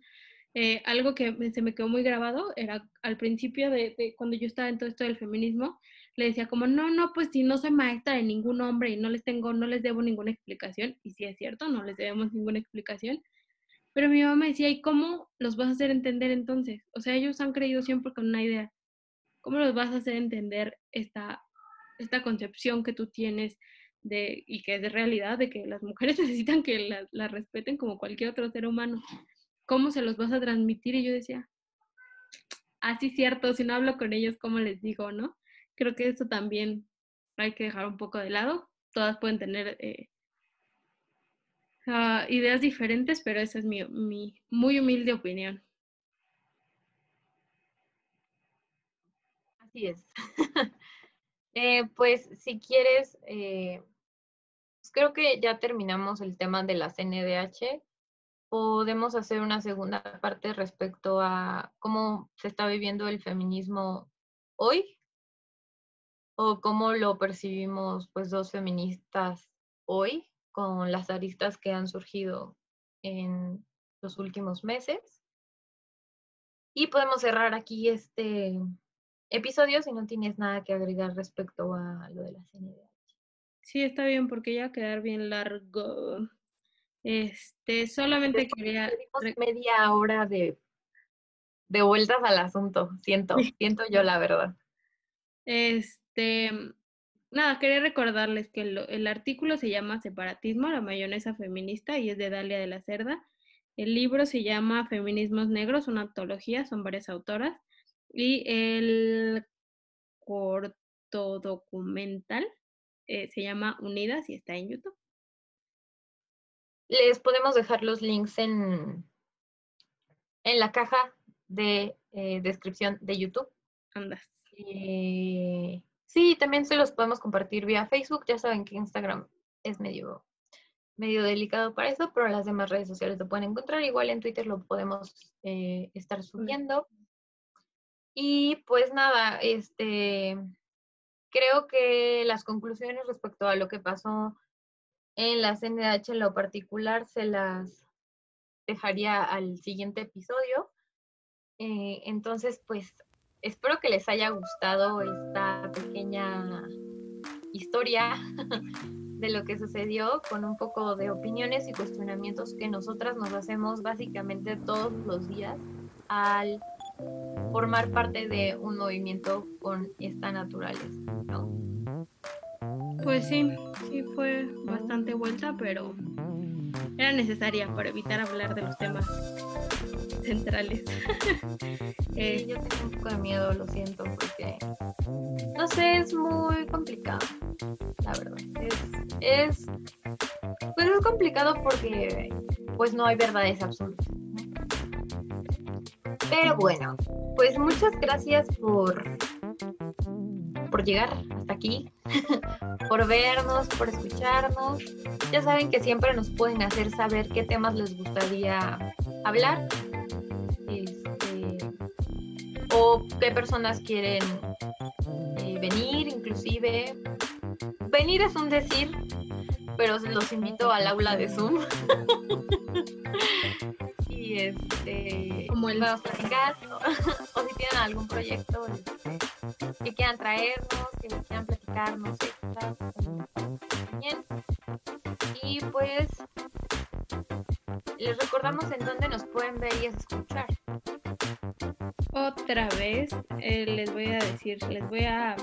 Speaker 1: Eh, algo que se me quedó muy grabado era al principio de, cuando yo estaba en todo esto del feminismo, le decía como, no, no, pues si no soy maestra de ningún hombre y no les tengo, no les debo ninguna explicación, y si es cierto, no les debemos ninguna explicación, pero mi mamá me decía, ¿y cómo los vas a hacer entender entonces? O sea, ellos han creído siempre con una idea. ¿Cómo los vas a hacer entender esta, esta concepción que tú tienes de, y que es de realidad, de que las mujeres necesitan que las la respeten como cualquier otro ser humano? ¿Cómo se los vas a transmitir? Y yo decía, así ah, cierto, si no hablo con ellos, ¿cómo les digo, no? Creo que eso también hay que dejar un poco de lado. Todas pueden tener eh, ah, ideas diferentes, pero esa es mi, muy humilde opinión.
Speaker 2: Así es. Eh, pues si quieres, eh, pues, creo que ya terminamos el tema de la CNDH. Podemos hacer una segunda parte respecto a cómo se está viviendo el feminismo hoy o cómo lo percibimos pues dos feministas hoy con las aristas que han surgido en los últimos meses. Y podemos cerrar aquí este, episodio si no tienes nada que agregar respecto a lo de la CNDH.
Speaker 1: Sí, está bien, porque ya quedar bien largo. Este, solamente quería.
Speaker 2: media hora de, de vueltas al asunto, siento, siento yo la verdad.
Speaker 1: Este, nada, quería recordarles que el artículo se llama Separatismo, la mayonesa feminista, y es de Dalia de la Cerda. El libro se llama Feminismos Negros, una antología, son varias autoras. Y el corto documental eh, se llama Unidas y está en YouTube.
Speaker 2: Les podemos dejar los links en, en la caja de eh, descripción de YouTube.
Speaker 1: Andas.
Speaker 2: Eh, sí, también se los podemos compartir vía Facebook. Ya saben que Instagram es medio, medio delicado para eso, pero las demás redes sociales lo pueden encontrar. Igual en Twitter lo podemos estar subiendo. Y pues nada, este, creo que las conclusiones respecto a lo que pasó en la CNH en lo particular se las dejaría al siguiente episodio. Eh, entonces, pues espero que les haya gustado esta pequeña historia de lo que sucedió con un poco de opiniones y cuestionamientos que nosotras nos hacemos básicamente todos los días al formar parte de un movimiento con esta naturaleza, ¿no?
Speaker 1: Pues sí, sí fue bastante vuelta, pero era necesaria para evitar hablar de los temas centrales.
Speaker 2: Sí, yo tengo un poco de miedo, lo siento, porque no sé, es muy complicado, la verdad. Es, es pues es complicado porque pues no hay verdades absolutas. Pero bueno, pues muchas gracias por, por llegar hasta aquí, por vernos, por escucharnos. Ya saben que siempre nos pueden hacer saber qué temas les gustaría hablar. Este, o qué personas quieren eh, venir, inclusive. Venir es un decir, pero los invito al aula de Zoom. este,
Speaker 1: Como el-
Speaker 2: a platicar, o, si tienen algún proyecto que quieran traernos, que quieran platicarnos, extras, también. Y pues les recordamos en dónde nos pueden ver y escuchar.
Speaker 1: Otra vez eh, les voy a decir, les voy a,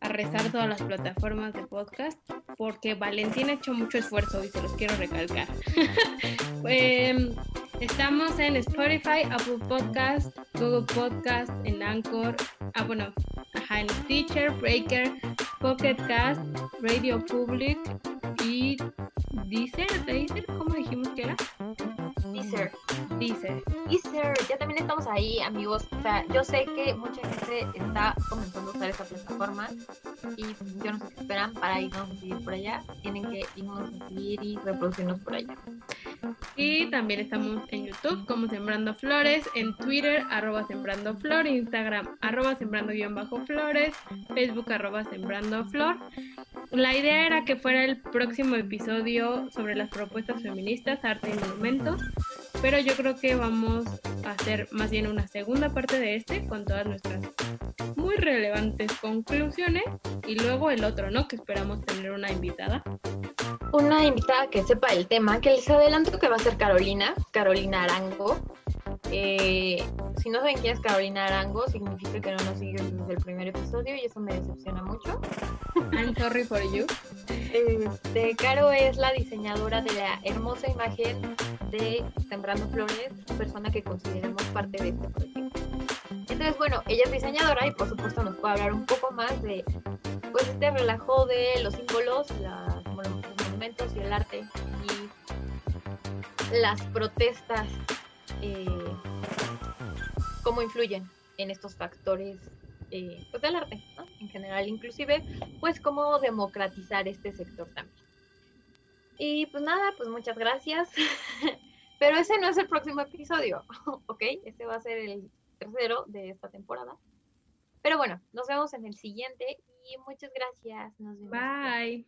Speaker 1: a rezar todas las plataformas de podcast porque Valentina ha hecho mucho esfuerzo y se los quiero recalcar. Em, estamos en Spotify, Apple Podcast, Google Podcast, en Anchor, ah bueno, ajá, en Stitcher, Breaker, Pocket Cast, Radio Public y Deezer, Deezer, ¿cómo dijimos que era?
Speaker 2: Deezer.
Speaker 1: Deezer.
Speaker 2: Deezer, ya también estamos ahí, amigos. O sea, yo sé que mucha gente está comenzando a usar esta plataforma y yo no sé qué esperan para irnos a seguir por allá. Tienen que irnos a seguir y reproducirnos por allá.
Speaker 1: Y también estamos en YouTube como Sembrando Flores, en Twitter arroba Sembrando Flor, Instagram arroba Sembrando guion bajo Flores, Facebook arroba Sembrando Flor. La idea era que fuera el próximo episodio sobre las propuestas feministas, arte y monumentos, pero yo creo que vamos a hacer más bien una segunda parte de este con todas nuestras muy relevantes conclusiones y luego el otro, ¿no? Que esperamos tener una invitada.
Speaker 2: Una invitada que sepa el tema, que les adelanto que va a ser Carolina, Carolina Arango. Eh, si no saben quién es Carolina Arango, significa que no nos siguen desde el primer episodio y eso me decepciona mucho.
Speaker 1: I'm sorry for you.
Speaker 2: Este, Caro es la diseñadora de la hermosa imagen de Sembrando Flores, persona que consideramos parte de este proyecto. Entonces, bueno, ella es diseñadora y por supuesto nos puede hablar un poco más de pues este relajo de los símbolos, las los monumentos y el arte y las protestas, eh, cómo influyen en estos factores eh, pues del arte, ¿no? En general, inclusive pues cómo democratizar este sector también. Y pues nada, pues muchas gracias. Pero ese no es el próximo episodio, ¿ok? Ese va a ser el tercero de esta temporada. Pero bueno, nos vemos en el siguiente y muchas gracias. Nos vemos.
Speaker 1: Bye.